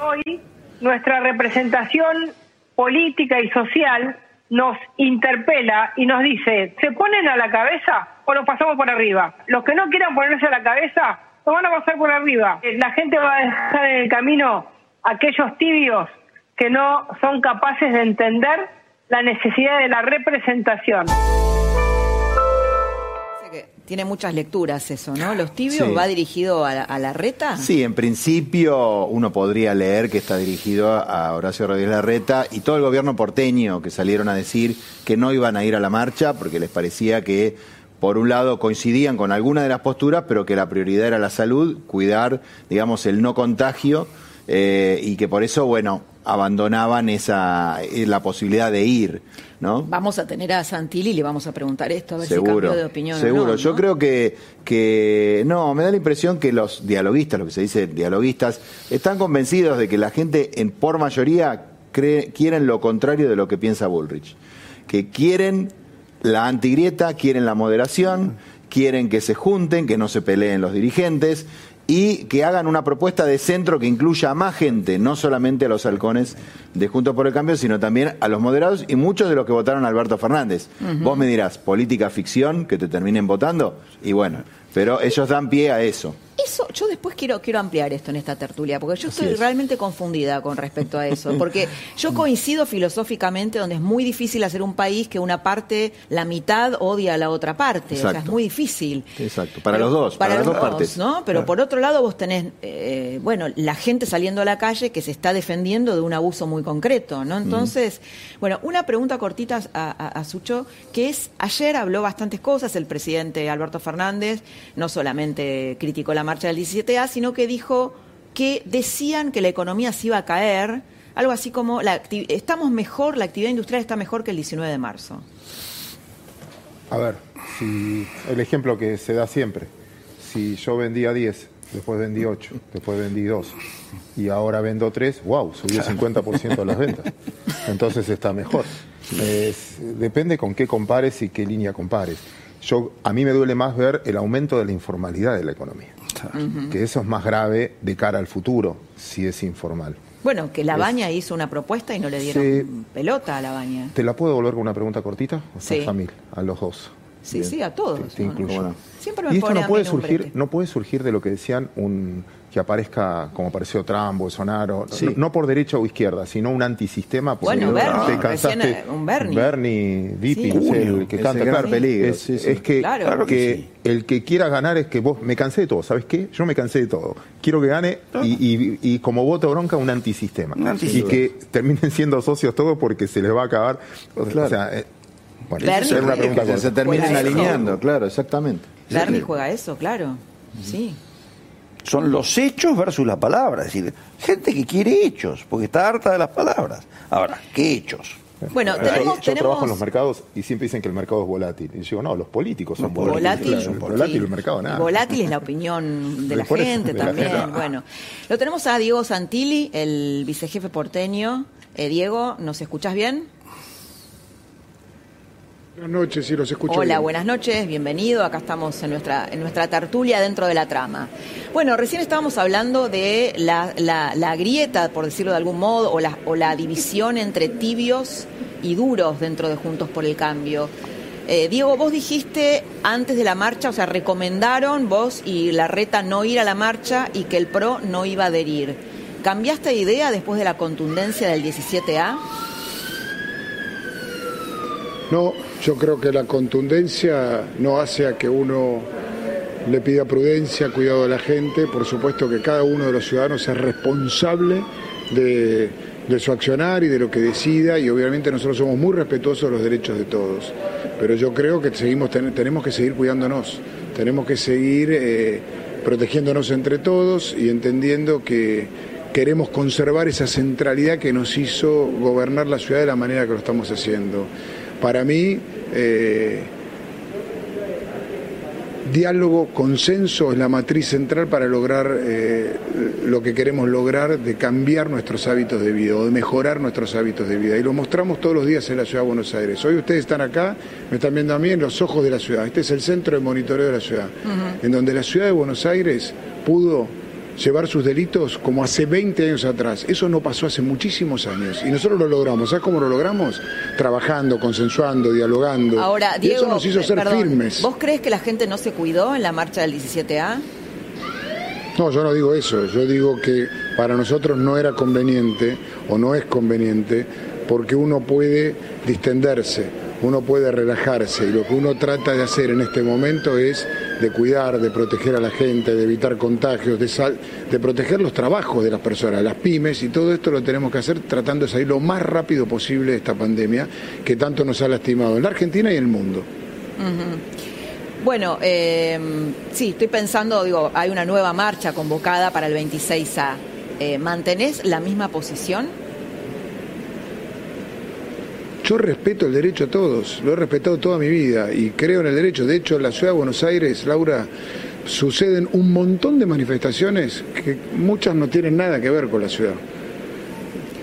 Hoy, nuestra representación política y social nos interpela y nos dice, ¿se ponen a la cabeza o los pasamos por arriba? Los que no quieran ponerse a la cabeza, nos van a pasar por arriba. La gente va a dejar en el camino aquellos tibios que no son capaces de entender la necesidad de la representación. Tiene muchas lecturas eso, ¿no? ¿Los tibios va dirigido a la, reta? Sí, en principio uno podría leer que está dirigido a Horacio Rodríguez Larreta y todo el gobierno porteño que salieron a decir que no iban a ir a la marcha porque les parecía que por un lado coincidían con alguna de las posturas, pero que la prioridad era la salud, cuidar, digamos, el no contagio eh, y que por eso, bueno, abandonaban esa eh, la posibilidad de ir, ¿no? Vamos a tener a Santilli y le vamos a preguntar esto a ver si cambió de opinión. Seguro, yo creo que que no, me da la impresión que los dialoguistas, lo que se dice dialoguistas, están convencidos de que la gente en por mayoría cree, quieren lo contrario de lo que piensa Bullrich, que quieren la antigrieta, quieren la moderación, quieren que se junten, que no se peleen los dirigentes y que hagan una propuesta de centro que incluya a más gente, no solamente a los halcones de Juntos por el Cambio, sino también a los moderados y muchos de los que votaron a Alberto Fernández. Vos me dirás, política ficción, que te terminen votando, y bueno, pero ellos dan pie a eso. Eso, yo después quiero, quiero ampliar esto en esta tertulia, porque yo estoy realmente confundida con respecto a eso. Porque yo coincido filosóficamente donde es muy difícil hacer un país que una parte, la mitad, odia a la otra parte. O sea, es muy difícil. Exacto, para los dos, para, las dos, partes. ¿no? Pero por otro lado, vos tenés, eh, bueno, la gente saliendo a la calle que se está defendiendo de un abuso muy concreto, ¿no? Entonces, bueno, una pregunta cortita a, a Sucho, que es, ayer habló bastantes cosas el presidente Alberto Fernández, no solamente criticó la marcha del 17A, sino que dijo que decían que la economía se iba a caer, algo así como la estamos mejor, la actividad industrial está mejor que el 19 de marzo. A ver, si el ejemplo que se da siempre, si yo vendía 10, después vendí 8, después vendí 2 y ahora vendo 3, wow, subió 50% las ventas. Entonces está mejor. depende con qué compares y qué línea compares. Yo, a mí me duele más ver el aumento de la informalidad de la economía que eso es más grave de cara al futuro, si es informal. Bueno, que La Baña hizo una propuesta y no le dieron pelota a La Baña. ¿Te la puedo volver con una pregunta cortita? Sí. Familia, a los dos. Sí, sí, a todos. Siempre me y esto no puede surgir, no puede surgir de lo que decían un que aparezca como apareció Trump, Bolsonaro, no, por derecha o izquierda, sino un antisistema. Bueno, Bernie, te un Bernie. Bernie el que canta, claro, peligro. Es, que, que, el que quiera ganar es que vos, me cansé de todo, ¿sabes qué? Yo me cansé de todo. Quiero que gane y, y, como voto bronca un antisistema. Y que terminen siendo socios todos porque se les va a acabar. O sea, eh, bueno, es una pregunta que se terminen alineando, claro, exactamente. Bernie juega eso, claro. Sí son los hechos versus la palabra. Es decir, gente que quiere hechos, porque está harta de las palabras. Ahora, ¿qué hechos? Bueno, tenemos, yo, trabajo en los mercados y siempre dicen que el mercado es volátil. Y yo digo, no, los políticos son volátiles. Volátil, el mercado nada. Volátil es la opinión de la gente también. Bueno, lo tenemos a Diego Santilli, el vicejefe porteño. Eh, Diego, ¿nos escuchas bien? Buenas noches, sí, los escucho. Hola, buenas noches, bienvenido. Acá estamos en nuestra, en nuestra tertulia dentro de la trama. Bueno, recién estábamos hablando de la, grieta, por decirlo de algún modo, o la, o la división entre tibios y duros dentro de Juntos por el Cambio. Eh, Diego, vos dijiste antes de la marcha, o sea, recomendaron vos y la reta no ir a la marcha y que el PRO no iba a adherir. ¿Cambiaste de idea después de la contundencia del 17A? No, yo creo que la contundencia no hace a que uno le pida prudencia, cuidado de la gente. Por supuesto que cada uno de los ciudadanos es responsable de, su accionar y de lo que decida y obviamente nosotros somos muy respetuosos de los derechos de todos. Pero yo creo que seguimos, tenemos que seguir cuidándonos, tenemos que seguir eh, protegiéndonos entre todos y entendiendo que queremos conservar esa centralidad que nos hizo gobernar la ciudad de la manera que lo estamos haciendo. Para mí, eh, diálogo, consenso es la matriz central para lograr eh, lo que queremos lograr de cambiar nuestros hábitos de vida o de mejorar nuestros hábitos de vida. Y lo mostramos todos los días en la ciudad de Buenos Aires. Hoy ustedes están acá, me están viendo a mí en los ojos de la ciudad. Este es el centro de monitoreo de la ciudad, en donde la ciudad de Buenos Aires pudo llevar sus delitos como hace 20 años atrás. Eso no pasó hace muchísimos años y nosotros lo logramos. ¿Sabes cómo lo logramos? Trabajando, consensuando, dialogando. Ahora, Diego, eso nos hizo ser firmes. ¿Vos crees que la gente no se cuidó en la marcha del 17A? No, yo no digo eso. Yo digo que para nosotros no era conveniente o no es conveniente porque uno puede distenderse uno puede relajarse y lo que uno trata de hacer en este momento es de cuidar, de proteger a la gente, de evitar contagios, de, de proteger los trabajos de las personas, las pymes y todo esto lo tenemos que hacer tratando de salir lo más rápido posible de esta pandemia que tanto nos ha lastimado en la Argentina y en el mundo. Bueno, eh, sí, estoy pensando, digo, hay una nueva marcha convocada para el 26A. Eh, ¿Mantenés la misma posición? Yo respeto el derecho a todos, lo he respetado toda mi vida y creo en el derecho. De hecho, en la ciudad de Buenos Aires, Laura, suceden un montón de manifestaciones que muchas no tienen nada que ver con la ciudad.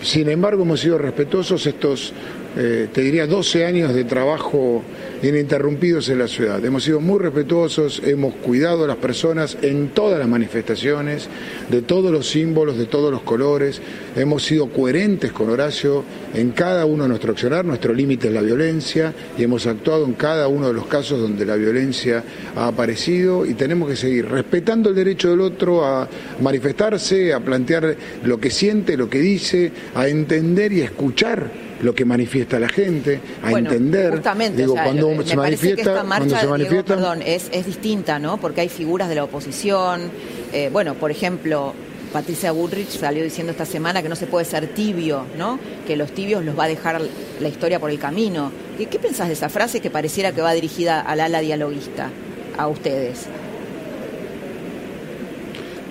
Sin embargo, hemos sido respetuosos estos eh, te diría, 12 años de trabajo ininterrumpidos en la ciudad. Hemos sido muy respetuosos, hemos cuidado a las personas en todas las manifestaciones, de todos los símbolos, de todos los colores, hemos sido coherentes con Horacio en cada uno de nuestro accionar, nuestro límite es la violencia y hemos actuado en cada uno de los casos donde la violencia ha aparecido y tenemos que seguir respetando el derecho del otro a manifestarse, a plantear lo que siente, lo que dice, a entender y escuchar lo que manifiesta la gente, a entender. Justamente, digo, cuando me se parece que esta manifiesta, marcha, cuando se manifiesta, perdón, es, es distinta, ¿no? Porque hay figuras de la oposición. eh, bueno, por ejemplo, Patricia Bullrich salió diciendo esta semana que no se puede ser tibio, ¿no? Que los tibios los va a dejar la historia por el camino. ¿Qué, qué pensás de esa frase que pareciera que va dirigida al ala dialoguista, a ustedes?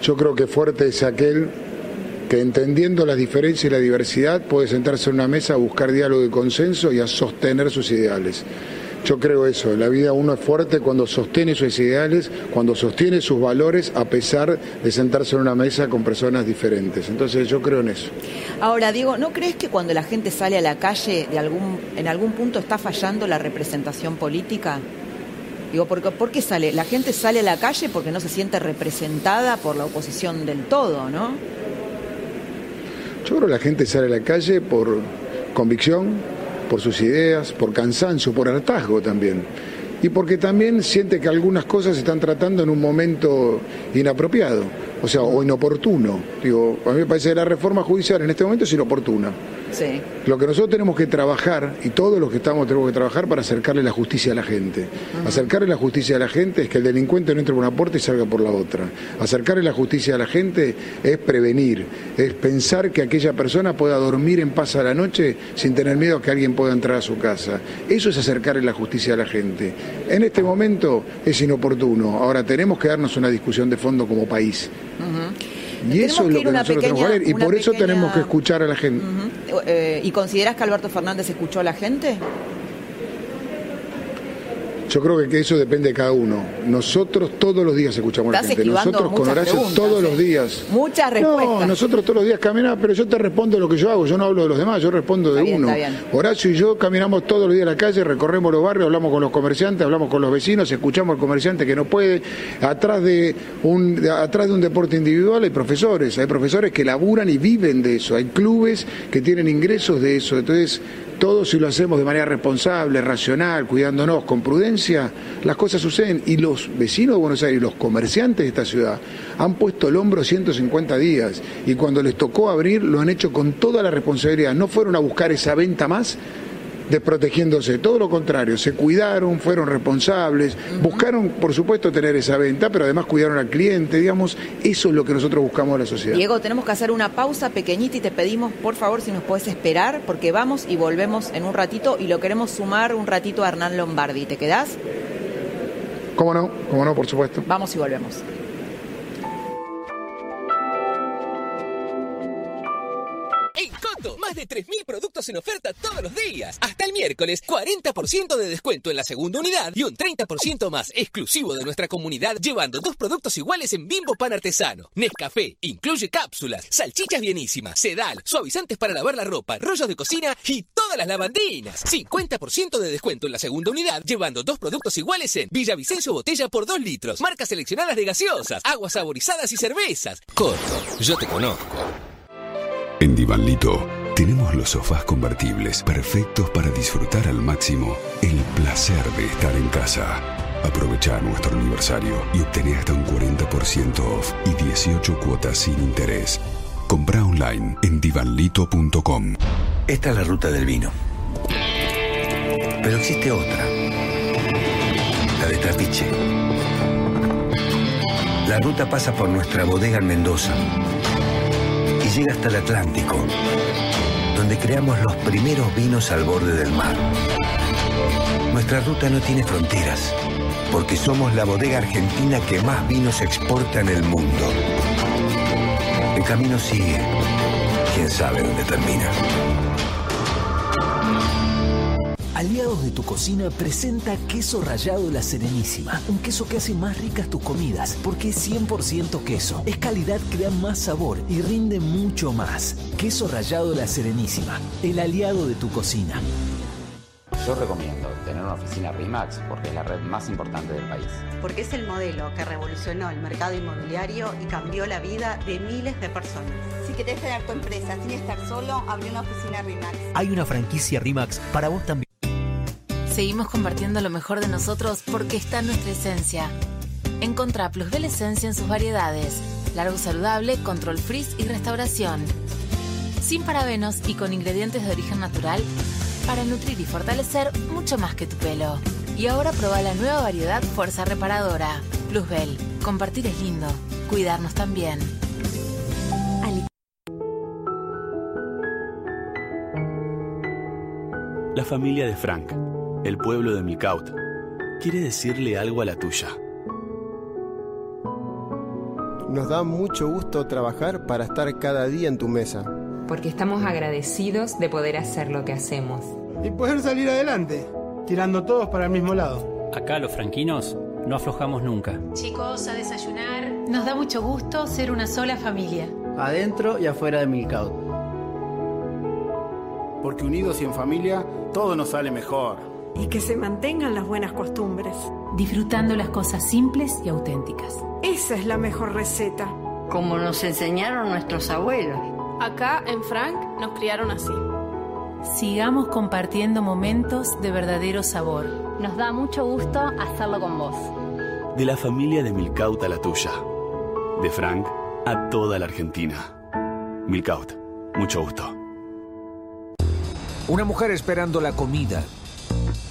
yo creo que fuerte es aquel que entendiendo las diferencias y la diversidad puede sentarse en una mesa a buscar diálogo y consenso y a sostener sus ideales. Yo creo eso, la vida uno es fuerte cuando sostiene sus ideales, cuando sostiene sus valores a pesar de sentarse en una mesa con personas diferentes. Entonces yo creo en eso. Ahora, Diego, ¿no crees que cuando la gente sale a la calle, de algún, en algún punto está fallando la representación política? Digo, porque, ¿por qué sale? La gente sale a la calle porque no se siente representada por la oposición del todo, ¿no? La gente sale a la calle por convicción, por sus ideas, por cansancio, por hartazgo también. Y porque también siente que algunas cosas se están tratando en un momento inapropiado, o sea, o inoportuno. Digo, a mí me parece que la reforma judicial en este momento es inoportuna. Sí. Lo que nosotros tenemos que trabajar, y todos los que estamos tenemos que trabajar para acercarle la justicia a la gente. Acercarle la justicia a la gente es que el delincuente no entre por una puerta y salga por la otra. Acercarle la justicia a la gente es prevenir, es pensar que aquella persona pueda dormir en paz a la noche sin tener miedo a que alguien pueda entrar a su casa. Eso es acercarle la justicia a la gente. En este momento es inoportuno. Ahora tenemos que darnos una discusión de fondo como país. Y eso es lo que nosotros tenemos que pequeña- hacer. Y por eso pequeña- tenemos que escuchar a la gente. Eh, ¿Y consideras que Alberto Fernández escuchó a la gente? Yo creo que eso depende de cada uno. Nosotros todos los días escuchamos a la gente. Nosotros con Horacio todos ¿eh? los días. Muchas respuestas. No, nosotros todos los días caminamos, pero yo te respondo lo que yo hago. Yo no hablo de los demás, yo respondo de bien, uno. Horacio y yo caminamos todos los días a la calle, recorremos los barrios, hablamos con los comerciantes, hablamos con los vecinos, escuchamos al comerciante que no puede. Atrás de un, atrás de un deporte individual hay profesores, hay profesores que laburan y viven de eso. Hay clubes que tienen ingresos de eso. Entonces, todos si lo hacemos de manera responsable, racional, cuidándonos con prudencia, las cosas suceden. Y los vecinos de Buenos Aires, los comerciantes de esta ciudad, han puesto el hombro 150 días. Y cuando les tocó abrir, lo han hecho con toda la responsabilidad. No fueron a buscar esa venta más desprotegiéndose, todo lo contrario, se cuidaron, fueron responsables, buscaron, por supuesto, tener esa venta, pero además cuidaron al cliente, digamos, eso es lo que nosotros buscamos en la sociedad. Diego, tenemos que hacer una pausa pequeñita y te pedimos, por favor, si nos puedes esperar, porque vamos y volvemos en un ratito y lo queremos sumar un ratito a Hernán Lombardi. ¿Te quedás? ¿Cómo no? ¿Cómo no? Por supuesto. Vamos y volvemos. De 3.000 productos en oferta todos los días. Hasta el miércoles, 40% de descuento en la segunda unidad y un 30% más exclusivo de nuestra comunidad llevando dos productos iguales en Bimbo Pan Artesano. Nescafé, incluye cápsulas, salchichas bienísimas, sedal, suavizantes para lavar la ropa, rollos de cocina y todas las lavandinas. 50% de descuento en la segunda unidad llevando dos productos iguales en Villavicencio Botella por 2 litros. Marcas seleccionadas de gaseosas, aguas saborizadas y cervezas. Coto, yo te conozco. En Divanlito tenemos los sofás convertibles perfectos para disfrutar al máximo el placer de estar en casa. Aprovecha nuestro aniversario y obtené hasta un 40% off y 18 cuotas sin interés. Compra online en divanlito.com. Esta es la ruta del vino. Pero existe otra. La de Trapiche. La ruta pasa por nuestra bodega en Mendoza y llega hasta el Atlántico, donde creamos los primeros vinos al borde del mar. Nuestra ruta no tiene fronteras, porque somos la bodega argentina que más vinos exporta en el mundo. El camino sigue. ¿Quién sabe dónde termina? Aliados de tu cocina presenta queso rallado La Serenísima. Un queso que hace más ricas tus comidas porque es 100% queso. Es calidad que da más sabor y rinde mucho más. Queso rallado La Serenísima. El aliado de tu cocina. Yo recomiendo tener una oficina RIMAX porque es la red más importante del país. Porque es el modelo que revolucionó el mercado inmobiliario y cambió la vida de miles de personas. Si querés tener tu empresa sin estar solo, abre una oficina RIMAX. Hay una franquicia RIMAX para vos también. Seguimos compartiendo lo mejor de nosotros porque está en nuestra esencia. Encontrá Plusbel Esencia en sus variedades. Largo saludable, control freeze y restauración. Sin parabenos y con ingredientes de origen natural para nutrir y fortalecer mucho más que tu pelo. Y ahora prueba la nueva variedad Fuerza Reparadora. Plusbel. Compartir es lindo. Cuidarnos también. La familia de Frank, el pueblo de Milcaut, quiere decirle algo a la tuya. Nos da mucho gusto trabajar para estar cada día en tu mesa. Porque estamos agradecidos de poder hacer lo que hacemos. Y poder salir adelante, tirando todos para el mismo lado. Acá los franquinos no aflojamos nunca. Chicos, a desayunar. Nos da mucho gusto ser una sola familia. Adentro y afuera de Milcaut. Porque unidos y en familia, todo nos sale mejor. Y que se mantengan las buenas costumbres. Disfrutando las cosas simples y auténticas. Esa es la mejor receta. Como nos enseñaron nuestros abuelos. Acá en Frank nos criaron así. Sigamos compartiendo momentos de verdadero sabor. Nos da mucho gusto hacerlo con vos. De la familia de Milcaut a la tuya. De Frank a toda la Argentina. Milcaut, mucho gusto. Una mujer esperando la comida.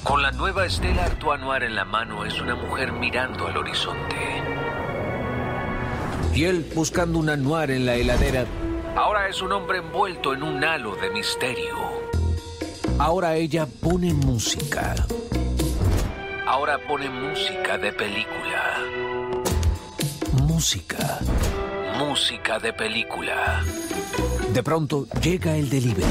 Con la nueva Estela Artois en la mano es una mujer mirando al horizonte. Y él buscando una noir en la heladera. Ahora es un hombre envuelto en un halo de misterio. Ahora ella pone música. Ahora pone música de película. Música. Música de película. De pronto llega el delivery.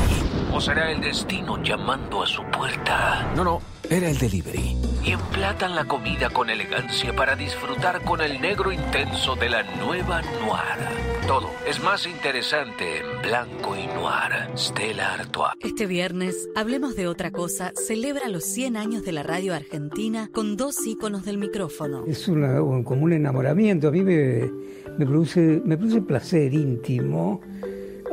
¿O será el destino llamando a su puerta? No, no, era el delivery. Y emplatan la comida con elegancia para disfrutar con el negro intenso de la nueva Noir. Todo es más interesante en blanco y noir. Stella Artois. Este viernes, Hablemos de otra cosa, celebra los 100 años de la radio argentina con dos íconos del micrófono. Es una, un, como un enamoramiento. A mí me, me, produce, me produce placer íntimo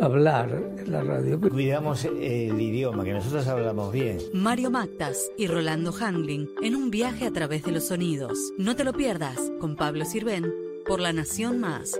hablar en la radio. Cuidamos el idioma, que nosotros hablamos bien. Mario Mactas y Rolando Handling en un viaje a través de los sonidos. No te lo pierdas con Pablo Sirven por La Nación Más.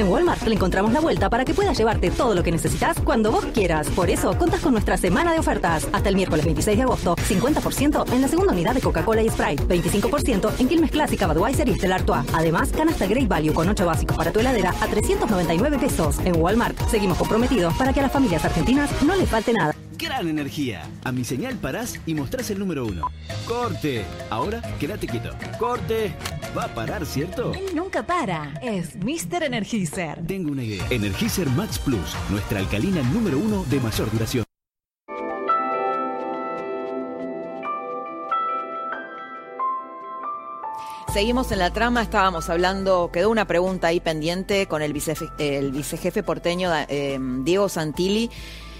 En Walmart le encontramos la vuelta para que puedas llevarte todo lo que necesitas cuando vos quieras. Por eso, contas con nuestra semana de ofertas. Hasta el miércoles 26 de agosto, 50% en la segunda unidad de Coca-Cola y Sprite, 25% en Quilmes Clásica, Budweiser y Stella Artois. Además, canasta Great Value con 8 básicos para tu heladera a 399 pesos. En Walmart, seguimos comprometidos para que a las familias argentinas no les falte nada. Gran energía. A mi señal parás y mostrás el número uno. ¡Corte! Ahora, quédate quieto. ¡Corte! Va a parar, ¿cierto? Él nunca para. Es Mr. Energizer. Tengo una idea. Energizer Max Plus, nuestra alcalina número uno de mayor duración. Seguimos en la trama, estábamos hablando, quedó una pregunta ahí pendiente con el, vicefe, el vicejefe porteño eh, Diego Santilli.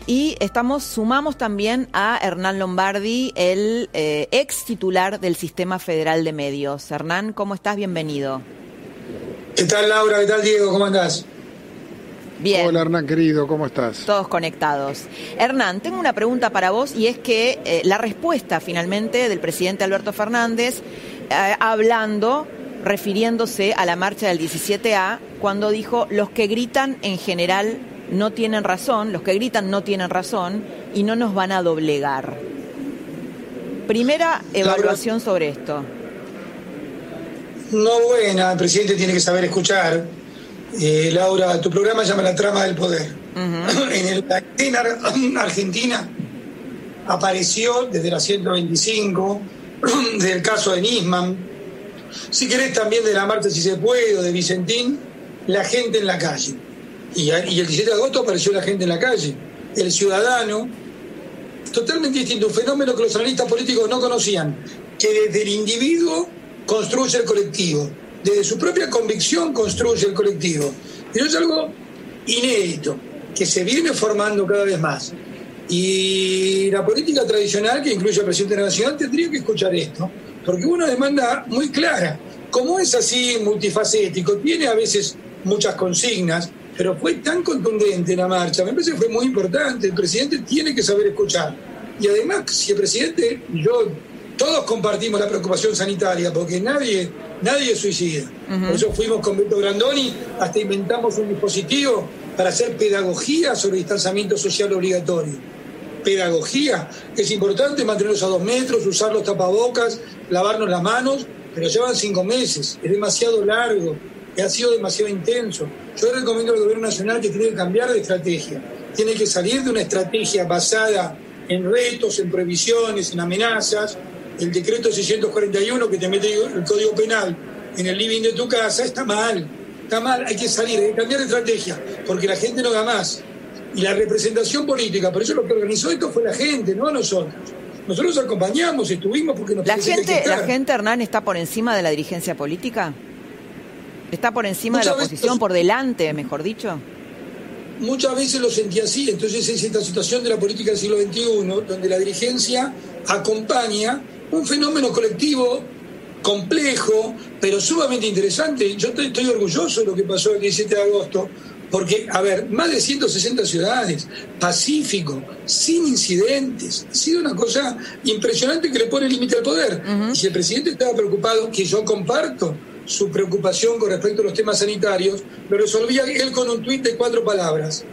Y estamos, sumamos también a Hernán Lombardi, el eh, ex titular del Sistema Federal de Medios. Hernán, ¿cómo estás? Bienvenido. ¿Qué tal, Laura? ¿Qué tal, Diego? ¿Cómo andás? Bien. Hola, Hernán, querido, ¿cómo estás? Todos conectados. Hernán, tengo una pregunta para vos y es que eh, la respuesta finalmente del presidente Alberto Fernández, eh, hablando, refiriéndose a la marcha del 17A, cuando dijo, los que gritan en general no tienen razón, los que gritan no tienen razón y no nos van a doblegar. Primera evaluación sobre esto. No buena, el presidente tiene que saber escuchar. Eh, Laura, tu programa se llama La Trama del Poder. en el, en Argentina apareció desde la 125, del caso de Nisman, si querés también de la marcha si se puede, o de Vicentín, la gente en la calle. Y, el 17 de agosto apareció la gente en la calle. El ciudadano, totalmente distinto, un fenómeno que los analistas políticos no conocían, que desde el individuo construye el colectivo, desde su propia convicción construye el colectivo. Y eso es algo inédito, que se viene formando cada vez más. Y la política tradicional, que incluye al presidente de la Nación, tendría que escuchar esto, porque hubo una demanda muy clara. Como es así multifacético, tiene a veces muchas consignas, pero fue tan contundente la marcha, me parece que fue muy importante. El presidente tiene que saber escuchar. Y además, si el presidente, yo, todos compartimos la preocupación sanitaria, porque nadie, nadie suicida. Por eso fuimos con Beto Grandoni, hasta inventamos un dispositivo para hacer pedagogía sobre distanciamiento social obligatorio. Pedagogía, es importante mantenernos a dos metros, usar los tapabocas, lavarnos las manos, pero llevan cinco meses, es demasiado largo, ha sido demasiado intenso. Yo recomiendo al gobierno nacional que tiene que cambiar de estrategia, tiene que salir de una estrategia basada en retos, en previsiones, en amenazas. El decreto 641 que te mete el código penal en el living de tu casa está mal, está mal, hay que salir, hay que cambiar de estrategia, porque la gente no da más. Y la representación política, por eso lo que organizó esto fue la gente, no nosotros. Nosotros acompañamos, estuvimos porque nos la gente, la gente Hernán está por encima de la dirigencia política. Está por encima de la oposición, por delante, mejor dicho. Muchas veces lo sentí así, entonces es esta situación de la política del siglo XXI, donde la dirigencia acompaña un fenómeno colectivo complejo, pero sumamente interesante. Yo estoy, orgulloso de lo que pasó el 17 de agosto, porque, a ver, más de 160 ciudades, pacífico, sin incidentes. Ha sido una cosa impresionante que le pone límite al poder. Y si el presidente estaba preocupado, que yo comparto, su preocupación con respecto a los temas sanitarios, lo resolvía él con un tuit de cuatro palabras.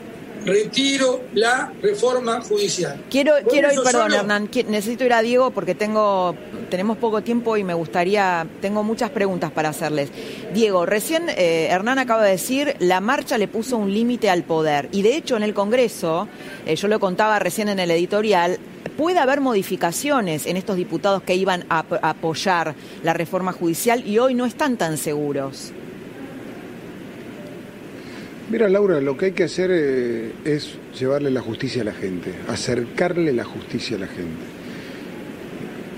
Retiro la reforma judicial. Quiero, quiero ir, perdón, Hernán, necesito ir a Diego porque tengo, tenemos poco tiempo y me gustaría, tengo muchas preguntas para hacerles. Diego, recién eh, Hernán acaba de decir, la marcha le puso un límite al poder. Y de hecho en el Congreso, eh, yo lo contaba recién en el editorial, puede haber modificaciones en estos diputados que iban a, apoyar la reforma judicial y hoy no están tan seguros. Mira, Laura, lo que hay que hacer eh, es llevarle la justicia a la gente, acercarle la justicia a la gente.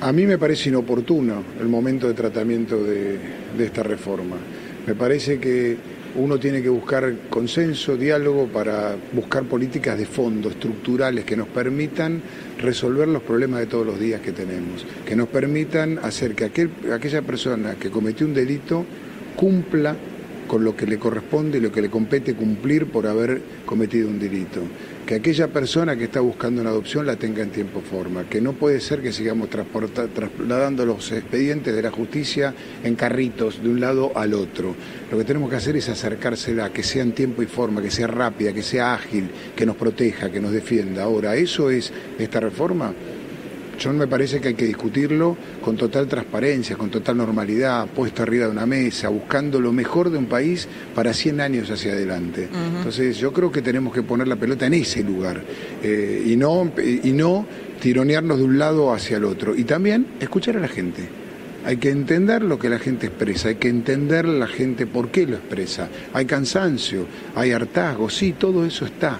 A mí me parece inoportuno el momento de tratamiento de esta reforma. Me parece que uno tiene que buscar consenso, diálogo para buscar políticas de fondo, estructurales, que nos permitan resolver los problemas de todos los días que tenemos, que nos permitan hacer que aquella persona que cometió un delito cumpla con lo que le corresponde y lo que le compete cumplir por haber cometido un delito. Que aquella persona que está buscando una adopción la tenga en tiempo forma. Que no puede ser que sigamos trasladando los expedientes de la justicia en carritos de un lado al otro. Lo que tenemos que hacer es acercársela, que sea en tiempo y forma, que sea rápida, que sea ágil, que nos proteja, que nos defienda. Ahora, ¿eso es esta reforma? Yo me parece que hay que discutirlo con total transparencia, con total normalidad, puesto arriba de una mesa, buscando lo mejor de un país para 100 años hacia adelante. Entonces yo creo que tenemos que poner la pelota en ese lugar eh, y, no, y no tironearnos de un lado hacia el otro. Y también escuchar a la gente. Hay que entender lo que la gente expresa, hay que entender la gente por qué lo expresa. Hay cansancio, hay hartazgo, sí, todo eso está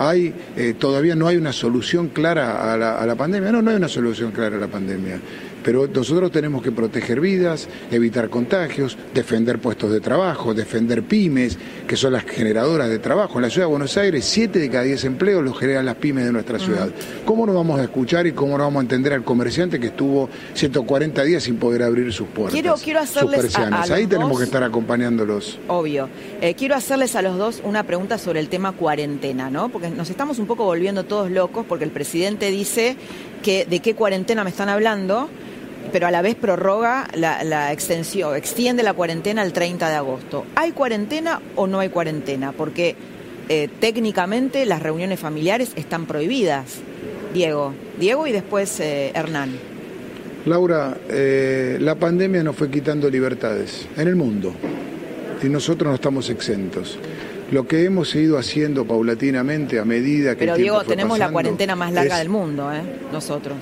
hay, eh, todavía no hay una solución clara a la, a la pandemia. No, no hay una solución clara a la pandemia. Pero nosotros tenemos que proteger vidas, evitar contagios, defender puestos de trabajo, defender pymes, que son las generadoras de trabajo. En la ciudad de Buenos Aires, 7 de cada 10 empleos los generan las pymes de nuestra ciudad. ¿Cómo no vamos a escuchar y cómo no vamos a entender al comerciante que estuvo 140 días sin poder abrir sus puertas? Quiero, quiero hacerles a, Ahí tenemos que estar acompañándolos. Obvio. Eh, quiero hacerles a los dos una pregunta sobre el tema cuarentena, ¿no? Porque nos estamos un poco volviendo todos locos porque el presidente dice que de qué cuarentena me están hablando pero a la vez prorroga la, extensión, extiende la cuarentena al 30 de agosto. ¿Hay cuarentena o no hay cuarentena? Porque eh, técnicamente las reuniones familiares están prohibidas. Diego, Diego y después eh, Hernán. Laura, eh, la pandemia nos fue quitando libertades en el mundo y nosotros no estamos exentos. Lo que hemos ido haciendo paulatinamente a medida que... Pero el Diego, tenemos la cuarentena más larga del mundo, ¿eh? nosotros.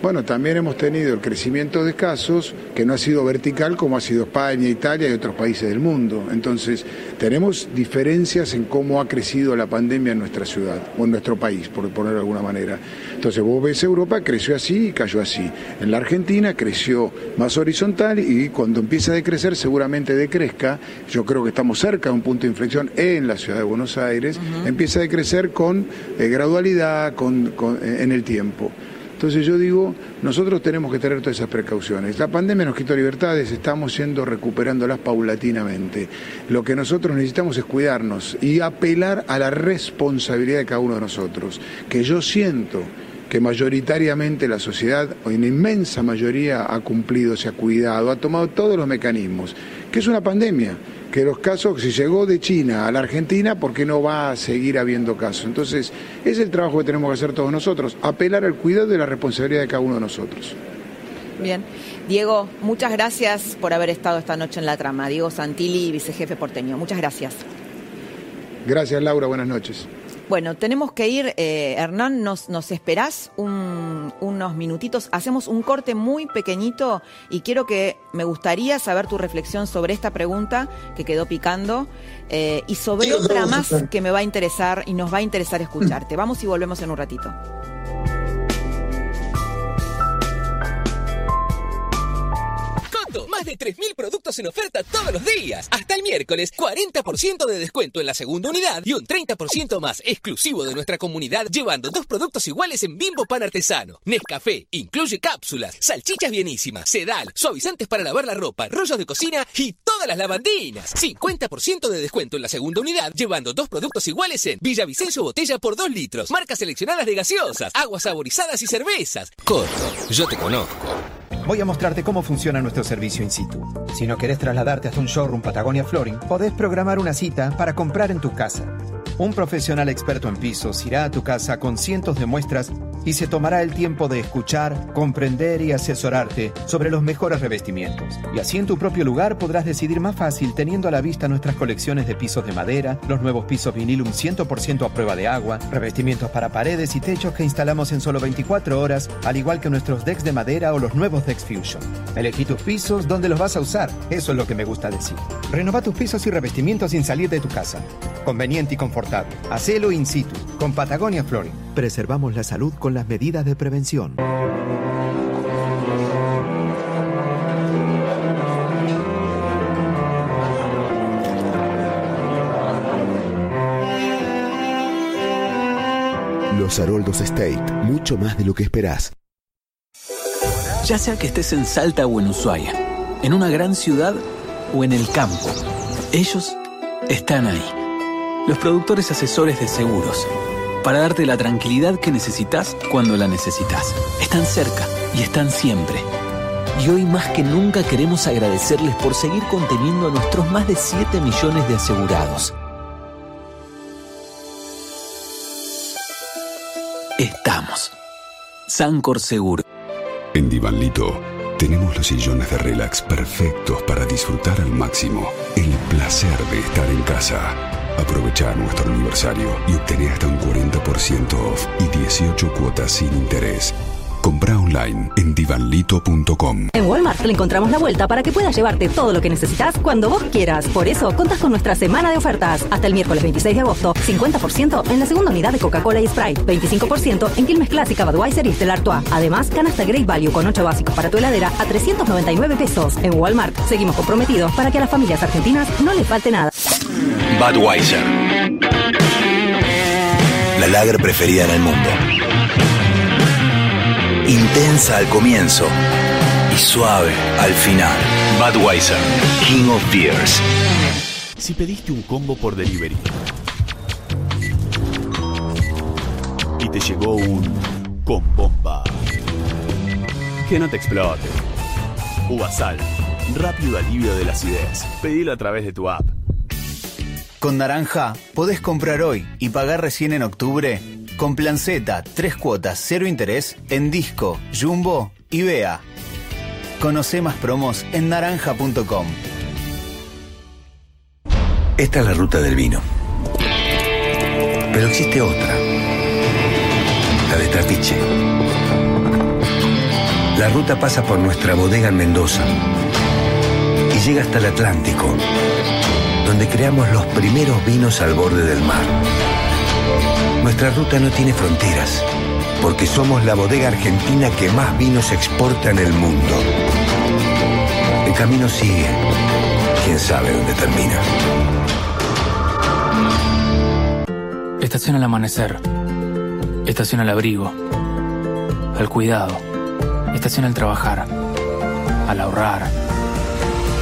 Bueno, también hemos tenido el crecimiento de casos que no ha sido vertical como ha sido España, Italia y otros países del mundo. Entonces, tenemos diferencias en cómo ha crecido la pandemia en nuestra ciudad o en nuestro país, por ponerlo de alguna manera. Entonces, vos ves Europa, creció así y cayó así. En la Argentina creció más horizontal y cuando empieza a decrecer, seguramente decrezca. Yo creo que estamos cerca de un punto de inflexión en la ciudad de Buenos Aires. Empieza a decrecer con eh, gradualidad, con, en el tiempo. Entonces yo digo, nosotros tenemos que tener todas esas precauciones. La pandemia nos quitó libertades, estamos yendo recuperándolas paulatinamente. Lo que nosotros necesitamos es cuidarnos y apelar a la responsabilidad de cada uno de nosotros, que yo siento que mayoritariamente la sociedad, o en inmensa mayoría, ha cumplido, se ha cuidado, ha tomado todos los mecanismos, que es una pandemia que los casos, si llegó de China a la Argentina, ¿por qué no va a seguir habiendo casos? Entonces, es el trabajo que tenemos que hacer todos nosotros, apelar al cuidado y la responsabilidad de cada uno de nosotros. Bien. Diego, muchas gracias por haber estado esta noche en la trama. Diego Santilli, vicejefe porteño. Muchas gracias. Gracias, Laura. Buenas noches. Bueno, tenemos que ir, eh, Hernán, nos, nos esperás unos minutitos. Hacemos un corte muy pequeñito y quiero que me gustaría saber tu reflexión sobre esta pregunta que quedó picando eh, y sobre otra más que me va a interesar y nos va a interesar escucharte. Vamos y volvemos en un ratito. De 3.000 productos en oferta todos los días. Hasta el miércoles, 40% de descuento en la segunda unidad y un 30% más exclusivo de nuestra comunidad llevando dos productos iguales en Bimbo Pan Artesano. Nescafé, incluye cápsulas, salchichas bienísimas, sedal, suavizantes para lavar la ropa, rollos de cocina y todas las lavandinas. 50% de descuento en la segunda unidad llevando dos productos iguales en Villavicencio Botella por 2 litros. Marcas seleccionadas de gaseosas, aguas saborizadas y cervezas. Corto, yo te conozco. Voy a mostrarte cómo funciona nuestro servicio in situ. Si no querés trasladarte hasta un showroom Patagonia Flooring, podés programar una cita para comprar en tu casa. Un profesional experto en pisos irá a tu casa con cientos de muestras y se tomará el tiempo de escuchar, comprender y asesorarte sobre los mejores revestimientos. Y así en tu propio lugar podrás decidir más fácil teniendo a la vista nuestras colecciones de pisos de madera, los nuevos pisos vinilum 100% a prueba de agua, revestimientos para paredes y techos que instalamos en solo 24 horas, al igual que nuestros decks de madera o los nuevos Dex Fusion. Elegí tus pisos, donde los vas a usar. Eso es lo que me gusta decir. Renova tus pisos y revestimientos sin salir de tu casa. Conveniente y confortable. Hacelo in situ, con Patagonia Flooring. Preservamos la salud con las medidas de prevención. Los Haroldos State, mucho más de lo que esperás. Ya sea que estés en Salta o en Ushuaia, en una gran ciudad o en el campo, ellos están ahí. Los productores asesores de seguros para darte la tranquilidad que necesitas cuando la necesitas. Están cerca y están siempre. Y hoy más que nunca queremos agradecerles por seguir conteniendo a nuestros más de 7 millones de asegurados. Estamos. Sancor Seguro. En Divanlito tenemos los sillones de relax perfectos para disfrutar al máximo el placer de estar en casa. Aprovecha nuestro aniversario y obtener hasta un 40% off y 18 cuotas sin interés. Compra online en divanlito.com. En Walmart le encontramos la vuelta para que puedas llevarte todo lo que necesitas cuando vos quieras. Por eso, contas con nuestra semana de ofertas. Hasta el miércoles 26 de agosto, 50% en la segunda unidad de Coca-Cola y Sprite, 25% en Quilmes Clásica, Budweiser y Stella Artois. Además, canasta Great Value con 8 básicos para tu heladera a 399 pesos. En Walmart, seguimos comprometidos para que a las familias argentinas no les falte nada. Budweiser. La lager preferida en el mundo. Intensa al comienzo y suave al final. Budweiser, King of Beers. Si pediste un combo por delivery y te llegó un con bomba, que no te explote. Uvasal, rápido alivio de la acidez. Pedilo a través de tu app. Con Naranja podés comprar hoy y pagar recién en octubre con Plan Z, tres cuotas, cero interés en Disco, Jumbo y Bea. Conoce más promos en naranja.com. Esta es la ruta del vino. Pero existe otra. La de Trapiche. La ruta pasa por nuestra bodega en Mendoza y llega hasta el Atlántico, donde creamos los primeros vinos al borde del mar. Nuestra ruta no tiene fronteras, porque somos la bodega argentina que más vinos exporta en el mundo. El camino sigue. ¿Quién sabe dónde termina? Estación al amanecer. Estación al abrigo. Al cuidado. Estación al trabajar. Al ahorrar.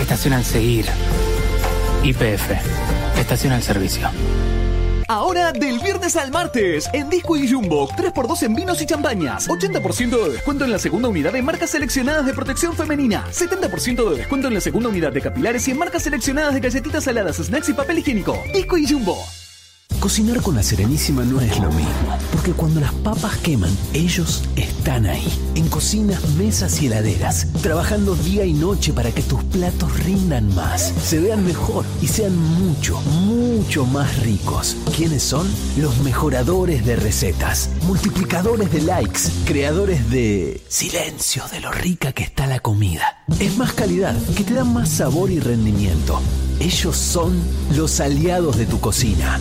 Estación al seguir. IPF. Estación al servicio. Ahora del viernes al martes, en Disco y Jumbo, 3x2 en vinos y champañas, 80% de descuento en la segunda unidad de marcas seleccionadas de protección femenina, 70% de descuento en la segunda unidad de capilares y en marcas seleccionadas de galletitas saladas, snacks y papel higiénico. Disco y Jumbo. Cocinar con la Serenísima no es lo mismo, porque cuando las papas queman, ellos están ahí, en cocinas, mesas y heladeras, trabajando día y noche para que tus platos rindan más, se vean mejor y sean mucho, mucho más ricos. ¿Quiénes son? Los mejoradores de recetas, multiplicadores de likes, creadores de silencio de lo rica que está la comida. Es más calidad, que te da más sabor y rendimiento. Ellos son los aliados de tu cocina.